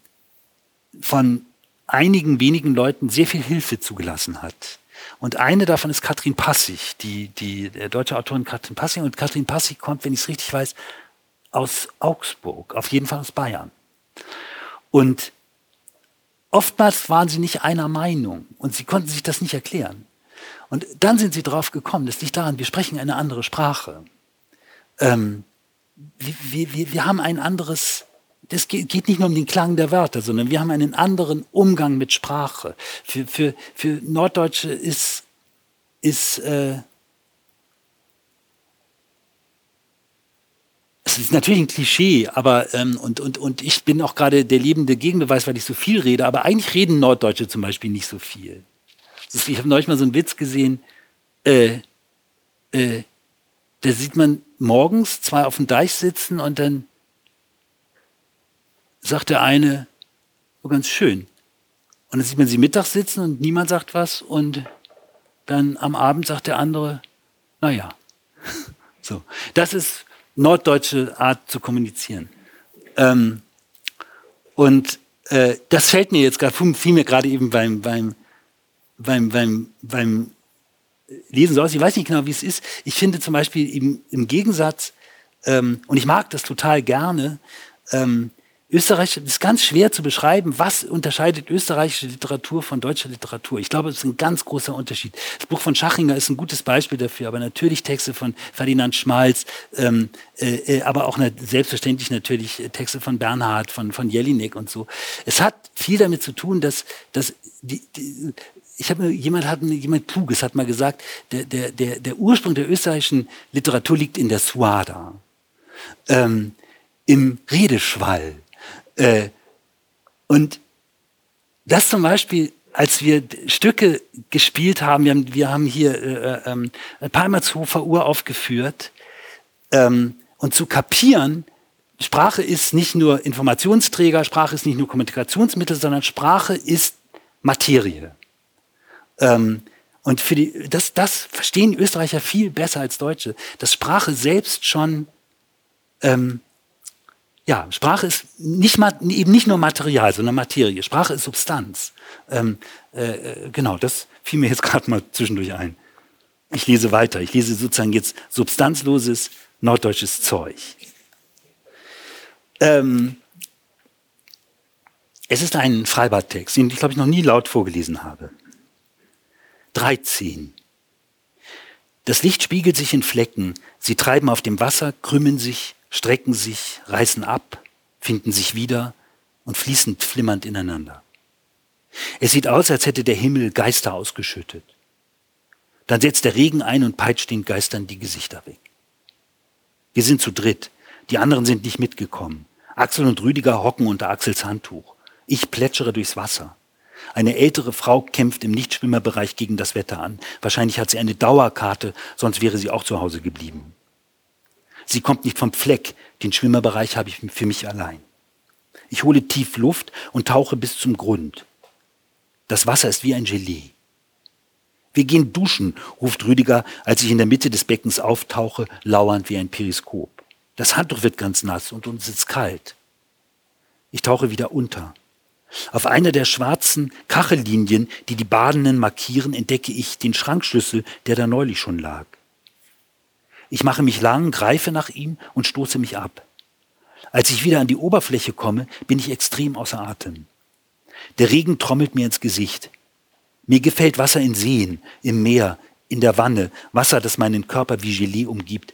von einigen wenigen Leuten sehr viel Hilfe zugelassen hat. Und eine davon ist Katrin Passig, die, die der deutsche Autorin Katrin Passig. Und Katrin Passig kommt, wenn ich es richtig weiß, aus Augsburg, auf jeden Fall aus Bayern. Und oftmals waren sie nicht einer Meinung und sie konnten sich das nicht erklären. Und dann sind sie drauf gekommen, das liegt daran, wir sprechen eine andere Sprache. Ähm, wir, wir, wir haben ein anderes das geht nicht nur um den Klang der Wörter, sondern wir haben einen anderen Umgang mit Sprache. Für, für, für Norddeutsche ist, ist äh, es ist natürlich ein Klischee, aber ähm, und, und, und ich bin auch gerade der lebende Gegenbeweis, weil ich so viel rede, aber eigentlich reden Norddeutsche zum Beispiel nicht so viel. Ich habe neulich mal so einen Witz gesehen, äh, äh, da sieht man morgens zwei auf dem Deich sitzen und dann sagt der eine, oh, ganz schön. Und dann sieht man sie mittags sitzen und niemand sagt was und dann am Abend sagt der andere, naja. So, das ist norddeutsche Art zu kommunizieren. Ähm, und äh, das fällt mir jetzt gerade, fiel mir gerade eben beim, beim, beim, beim, beim Lesen so aus. Ich weiß nicht genau, wie es ist. Ich finde zum Beispiel im, im Gegensatz, ähm, und ich mag das total gerne, ähm, Österreich ist ganz schwer zu beschreiben, was unterscheidet österreichische Literatur von deutscher Literatur. Ich glaube, es ist ein ganz großer Unterschied. Das Buch von Schachinger ist ein gutes Beispiel dafür, aber natürlich Texte von Ferdinand Schmalz, ähm, äh, äh aber auch selbstverständlich natürlich Texte von Bernhard, von, von Jelinek und so. Es hat viel damit zu tun, dass, dass die, die ich habe jemand hat jemand kluges hat mal gesagt, der, der, der, der Ursprung der österreichischen Literatur liegt in der Suada, ähm, im Redeschwall, äh, und das zum Beispiel, als wir Stücke gespielt haben, wir haben, wir haben hier äh, ähm, Palmershofer Uhr aufgeführt, ähm, und zu kapieren, Sprache ist nicht nur Informationsträger, Sprache ist nicht nur Kommunikationsmittel, sondern Sprache ist Materie. Ähm, und für die, das, das verstehen Österreicher viel besser als Deutsche, dass Sprache selbst schon ähm, ja, Sprache ist nicht, eben nicht nur Material, sondern Materie. Sprache ist Substanz. Ähm, äh, genau, das fiel mir jetzt gerade mal zwischendurch ein. Ich lese weiter. Ich lese sozusagen jetzt substanzloses norddeutsches Zeug. Ähm, es ist ein Freibadtext, den ich glaube ich noch nie laut vorgelesen habe. 13. Das Licht spiegelt sich in Flecken. Sie treiben auf dem Wasser, krümmen sich, strecken sich, reißen ab, finden sich wieder und fließen flimmernd ineinander. Es sieht aus, als hätte der Himmel Geister ausgeschüttet. Dann setzt der Regen ein und peitscht den Geistern die Gesichter weg. Wir sind zu dritt. Die anderen sind nicht mitgekommen. Axel und Rüdiger hocken unter Axels Handtuch. Ich plätschere durchs Wasser. Eine ältere Frau kämpft im Nichtschwimmerbereich gegen das Wetter an. Wahrscheinlich hat sie eine Dauerkarte, sonst wäre sie auch zu Hause geblieben. Sie kommt nicht vom Fleck, den Schwimmerbereich habe ich für mich allein. Ich hole tief Luft und tauche bis zum Grund. Das Wasser ist wie ein Gelee. Wir gehen duschen, ruft Rüdiger, als ich in der Mitte des Beckens auftauche, lauernd wie ein Periskop. Das Handtuch wird ganz nass und uns ist kalt. Ich tauche wieder unter. Auf einer der schwarzen Kachellinien, die die Badenden markieren, entdecke ich den Schrankschlüssel, der da neulich schon lag. Ich mache mich lang, greife nach ihm und stoße mich ab. Als ich wieder an die Oberfläche komme, bin ich extrem außer Atem. Der Regen trommelt mir ins Gesicht. Mir gefällt Wasser in Seen, im Meer, in der Wanne, Wasser, das meinen Körper wie Gelee umgibt.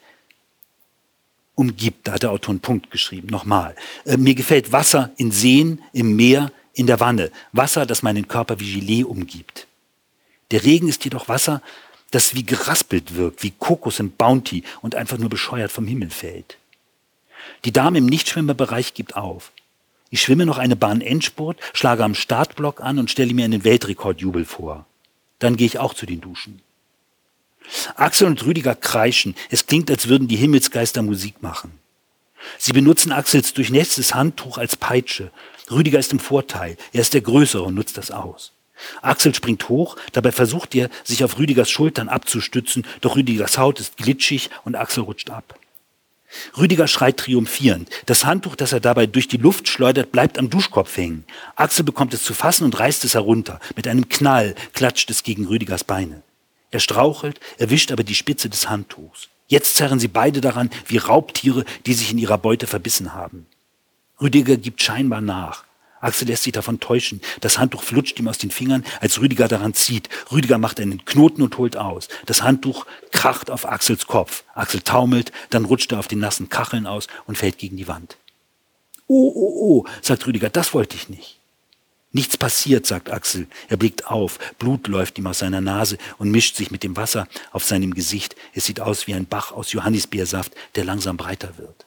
Umgibt, da hat der Autor einen Punkt geschrieben. Nochmal. Äh, mir gefällt Wasser in Seen, im Meer, in der Wanne. Wasser, das meinen Körper wie Gelee umgibt. Der Regen ist jedoch Wasser, das wie geraspelt wirkt, wie Kokos im Bounty und einfach nur bescheuert vom Himmel fällt. Die Dame im Nichtschwimmerbereich gibt auf. Ich schwimme noch eine Bahn Endspurt, schlage am Startblock an und stelle mir einen Weltrekordjubel vor. Dann gehe ich auch zu den Duschen. Axel und Rüdiger kreischen. Es klingt, als würden die Himmelsgeister Musik machen. Sie benutzen Axels durchnässtes Handtuch als Peitsche. Rüdiger ist im Vorteil. Er ist der Größere und nutzt das aus. Axel springt hoch, dabei versucht er, sich auf Rüdigers Schultern abzustützen, doch Rüdigers Haut ist glitschig und Axel rutscht ab. Rüdiger schreit triumphierend. Das Handtuch, das er dabei durch die Luft schleudert, bleibt am Duschkopf hängen. Axel bekommt es zu fassen und reißt es herunter. Mit einem Knall klatscht es gegen Rüdigers Beine. Er strauchelt, erwischt aber die Spitze des Handtuchs. Jetzt zerren sie beide daran wie Raubtiere, die sich in ihrer Beute verbissen haben. Rüdiger gibt scheinbar nach. Axel lässt sich davon täuschen. Das Handtuch flutscht ihm aus den Fingern, als Rüdiger daran zieht. Rüdiger macht einen Knoten und holt aus. Das Handtuch kracht auf Axels Kopf. Axel taumelt, dann rutscht er auf den nassen Kacheln aus und fällt gegen die Wand. Oh, oh, oh, sagt Rüdiger, das wollte ich nicht. Nichts passiert, sagt Axel. Er blickt auf. Blut läuft ihm aus seiner Nase und mischt sich mit dem Wasser auf seinem Gesicht. Es sieht aus wie ein Bach aus Johannisbeersaft, der langsam breiter wird.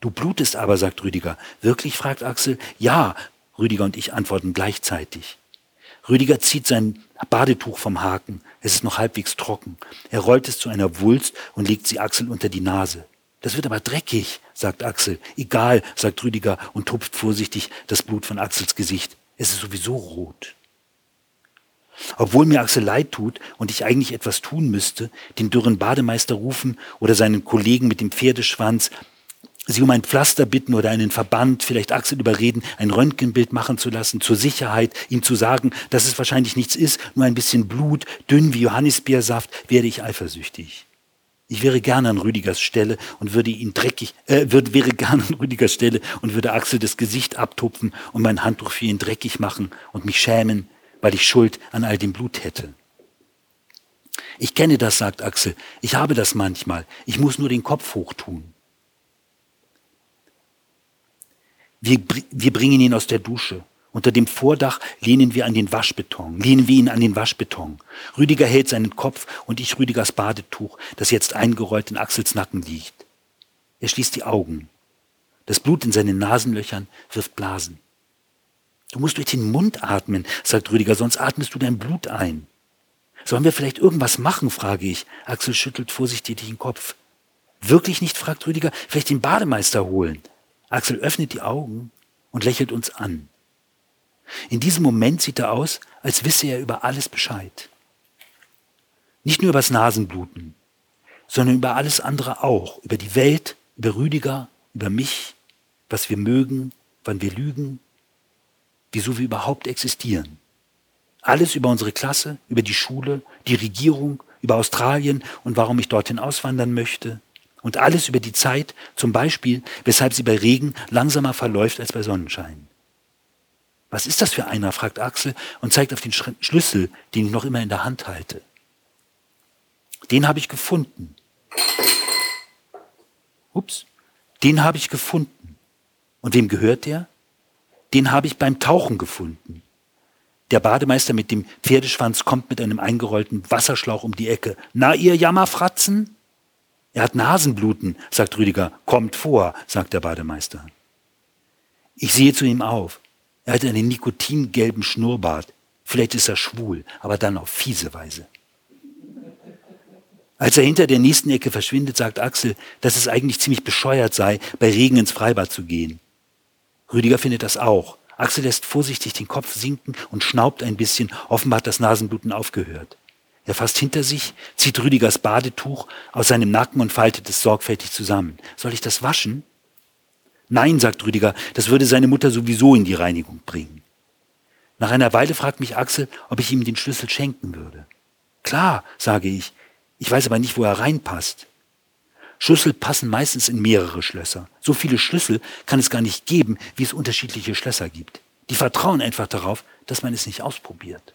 Du blutest aber, sagt Rüdiger. Wirklich? fragt Axel. Ja, Rüdiger und ich antworten gleichzeitig. Rüdiger zieht sein Badetuch vom Haken. Es ist noch halbwegs trocken. Er rollt es zu einer Wulst und legt sie Axel unter die Nase. Das wird aber dreckig, sagt Axel. Egal, sagt Rüdiger und tupft vorsichtig das Blut von Axels Gesicht. Es ist sowieso rot. Obwohl mir Axel leid tut und ich eigentlich etwas tun müsste, den dürren Bademeister rufen oder seinen Kollegen mit dem Pferdeschwanz, sie um ein Pflaster bitten oder einen Verband, vielleicht Axel überreden, ein Röntgenbild machen zu lassen, zur Sicherheit, ihm zu sagen, dass es wahrscheinlich nichts ist, nur ein bisschen Blut, dünn wie Johannisbeersaft, werde ich eifersüchtig. Ich wäre gerne an Rüdigers Stelle und würde ihn dreckig, äh, würde, wäre gerne an Rüdigers Stelle und würde Axel das Gesicht abtupfen und mein Handtuch für ihn dreckig machen und mich schämen, weil ich Schuld an all dem Blut hätte. Ich kenne das, sagt Axel. Ich habe das manchmal. Ich muss nur den Kopf hochtun. Wir, wir bringen ihn aus der Dusche. Unter dem Vordach lehnen wir an den Waschbeton, lehnen wir ihn an den Waschbeton. Rüdiger hält seinen Kopf und ich Rüdigers Badetuch, das jetzt eingerollt in Axels Nacken liegt. Er schließt die Augen. Das Blut in seinen Nasenlöchern wirft Blasen. Du musst durch den Mund atmen, sagt Rüdiger, sonst atmest du dein Blut ein. Sollen wir vielleicht irgendwas machen, frage ich. Axel schüttelt vorsichtig den Kopf. Wirklich nicht, fragt Rüdiger, vielleicht den Bademeister holen. Axel öffnet die Augen und lächelt uns an. In diesem Moment sieht er aus, als wisse er über alles Bescheid. Nicht nur über das Nasenbluten, sondern über alles andere auch, über die Welt, über Rüdiger, über mich, was wir mögen, wann wir lügen, wieso wir überhaupt existieren. Alles über unsere Klasse, über die Schule, die Regierung, über Australien und warum ich dorthin auswandern möchte, und alles über die Zeit, zum Beispiel, weshalb sie bei Regen langsamer verläuft als bei Sonnenschein. Was ist das für einer? fragt Axel und zeigt auf den Schlüssel, den ich noch immer in der Hand halte. Den habe ich gefunden. Ups, den habe ich gefunden. Und wem gehört der? Den habe ich beim Tauchen gefunden. Der Bademeister mit dem Pferdeschwanz kommt mit einem eingerollten Wasserschlauch um die Ecke. Na, ihr Jammerfratzen? Er hat Nasenbluten, sagt Rüdiger. Kommt vor, sagt der Bademeister. Ich sehe zu ihm auf. Er hat einen nikotingelben Schnurrbart. Vielleicht ist er schwul, aber dann auf fiese Weise. Als er hinter der nächsten Ecke verschwindet, sagt Axel, dass es eigentlich ziemlich bescheuert sei, bei Regen ins Freibad zu gehen. Rüdiger findet das auch. Axel lässt vorsichtig den Kopf sinken und schnaubt ein bisschen. Offenbar hat das Nasenbluten aufgehört. Er fasst hinter sich, zieht Rüdigers Badetuch aus seinem Nacken und faltet es sorgfältig zusammen. Soll ich das waschen? Nein, sagt Rüdiger, das würde seine Mutter sowieso in die Reinigung bringen. Nach einer Weile fragt mich Axel, ob ich ihm den Schlüssel schenken würde. Klar, sage ich. Ich weiß aber nicht, wo er reinpasst. Schlüssel passen meistens in mehrere Schlösser. So viele Schlüssel kann es gar nicht geben, wie es unterschiedliche Schlösser gibt. Die vertrauen einfach darauf, dass man es nicht ausprobiert.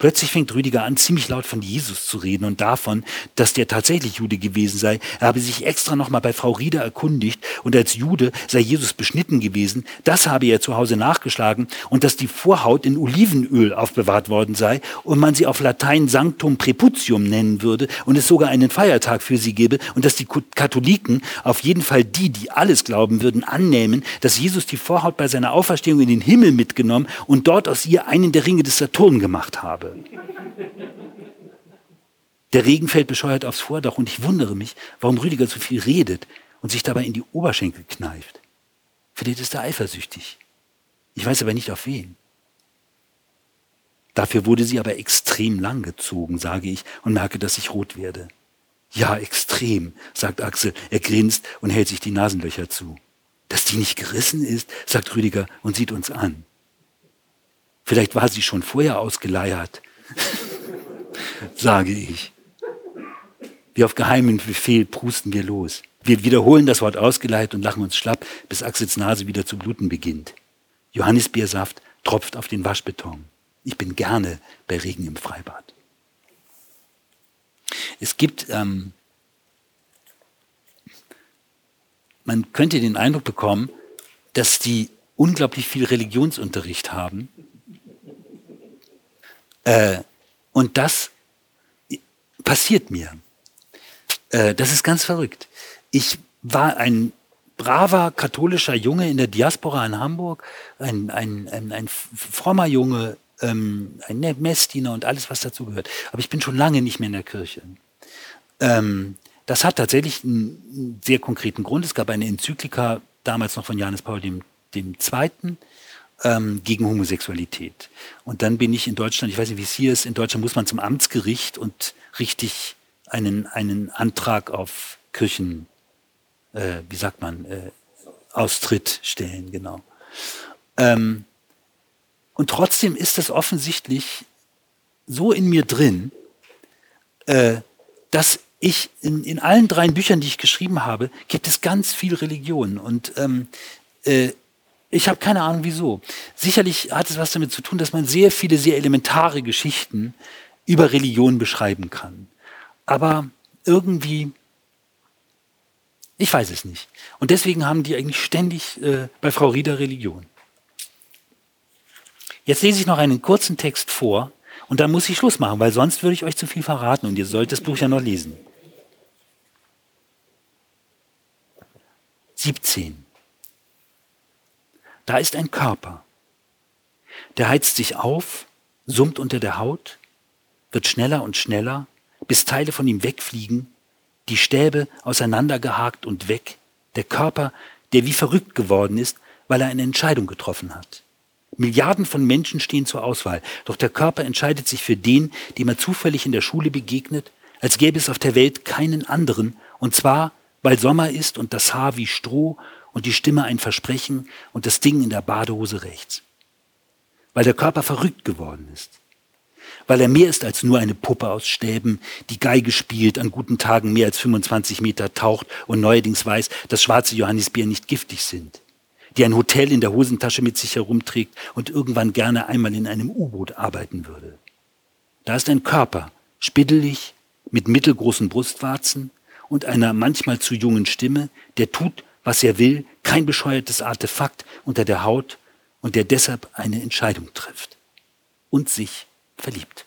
Plötzlich fängt Rüdiger an, ziemlich laut von Jesus zu reden und davon, dass der tatsächlich Jude gewesen sei. Er habe sich extra nochmal bei Frau Rieder erkundigt und als Jude sei Jesus beschnitten gewesen. Das habe er zu Hause nachgeschlagen und dass die Vorhaut in Olivenöl aufbewahrt worden sei und man sie auf Latein Sanctum Preputium nennen würde und es sogar einen Feiertag für sie gebe und dass die Katholiken, auf jeden Fall die, die alles glauben würden, annehmen, dass Jesus die Vorhaut bei seiner Auferstehung in den Himmel mitgenommen und dort aus ihr einen der Ringe des Saturn gemacht habe habe. Der Regen fällt bescheuert aufs Vordach und ich wundere mich, warum Rüdiger so viel redet und sich dabei in die Oberschenkel kneift. Vielleicht ist er eifersüchtig. Ich weiß aber nicht auf wen. Dafür wurde sie aber extrem lang gezogen, sage ich und merke, dass ich rot werde. Ja, extrem, sagt Axel. Er grinst und hält sich die Nasenlöcher zu. Dass die nicht gerissen ist, sagt Rüdiger und sieht uns an. Vielleicht war sie schon vorher ausgeleiert, sage ich. Wie auf geheimen Befehl prusten wir los. Wir wiederholen das Wort ausgeleiert und lachen uns schlapp, bis Axels Nase wieder zu bluten beginnt. Johannisbeersaft tropft auf den Waschbeton. Ich bin gerne bei Regen im Freibad. Es gibt, ähm, man könnte den Eindruck bekommen, dass die unglaublich viel Religionsunterricht haben äh, und das passiert mir. Äh, das ist ganz verrückt. Ich war ein braver katholischer Junge in der Diaspora in Hamburg, ein, ein, ein, ein frommer Junge, ähm, ein Messdiener und alles, was dazu gehört. Aber ich bin schon lange nicht mehr in der Kirche. Ähm, das hat tatsächlich einen sehr konkreten Grund. Es gab eine Enzyklika, damals noch von Johannes Paul II., ähm, gegen Homosexualität. Und dann bin ich in Deutschland, ich weiß nicht, wie es hier ist, in Deutschland muss man zum Amtsgericht und richtig einen, einen Antrag auf Kirchen, äh, wie sagt man, äh, Austritt stellen, genau. Ähm, und trotzdem ist das offensichtlich so in mir drin, äh, dass ich in, in allen drei Büchern, die ich geschrieben habe, gibt es ganz viel Religion. Und ähm, äh, ich habe keine Ahnung wieso. Sicherlich hat es was damit zu tun, dass man sehr viele, sehr elementare Geschichten über Religion beschreiben kann. Aber irgendwie, ich weiß es nicht. Und deswegen haben die eigentlich ständig äh, bei Frau Rieder Religion. Jetzt lese ich noch einen kurzen Text vor und dann muss ich Schluss machen, weil sonst würde ich euch zu viel verraten und ihr sollt das Buch ja noch lesen. 17. Da ist ein Körper. Der heizt sich auf, summt unter der Haut, wird schneller und schneller, bis Teile von ihm wegfliegen, die Stäbe auseinandergehakt und weg, der Körper, der wie verrückt geworden ist, weil er eine Entscheidung getroffen hat. Milliarden von Menschen stehen zur Auswahl, doch der Körper entscheidet sich für den, dem er zufällig in der Schule begegnet, als gäbe es auf der Welt keinen anderen, und zwar, weil Sommer ist und das Haar wie Stroh und die Stimme ein Versprechen und das Ding in der Badehose rechts. Weil der Körper verrückt geworden ist. Weil er mehr ist als nur eine Puppe aus Stäben, die Geige spielt, an guten Tagen mehr als 25 Meter taucht und neuerdings weiß, dass schwarze Johannisbeer nicht giftig sind. Die ein Hotel in der Hosentasche mit sich herumträgt und irgendwann gerne einmal in einem U-Boot arbeiten würde. Da ist ein Körper, spiddelig, mit mittelgroßen Brustwarzen und einer manchmal zu jungen Stimme, der tut, was er will, kein bescheuertes Artefakt unter der Haut und der deshalb eine Entscheidung trifft und sich verliebt.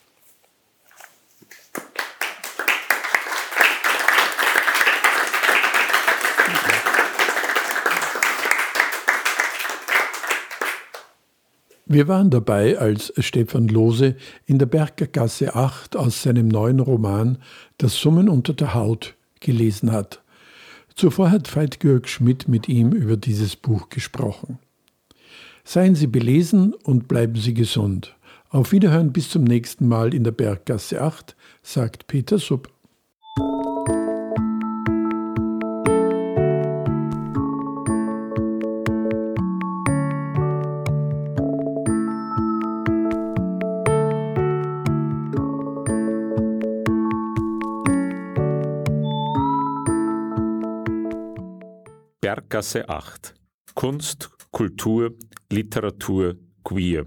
Wir waren dabei, als Stefan Lose in der Bergergasse 8 aus seinem neuen Roman Das Summen unter der Haut gelesen hat. Zuvor hat Veit Georg Schmidt mit ihm über dieses Buch gesprochen. Seien Sie belesen und bleiben Sie gesund. Auf Wiederhören bis zum nächsten Mal in der Berggasse 8, sagt Peter Supp. Berggasse 8 Kunst, Kultur, Literatur, Queer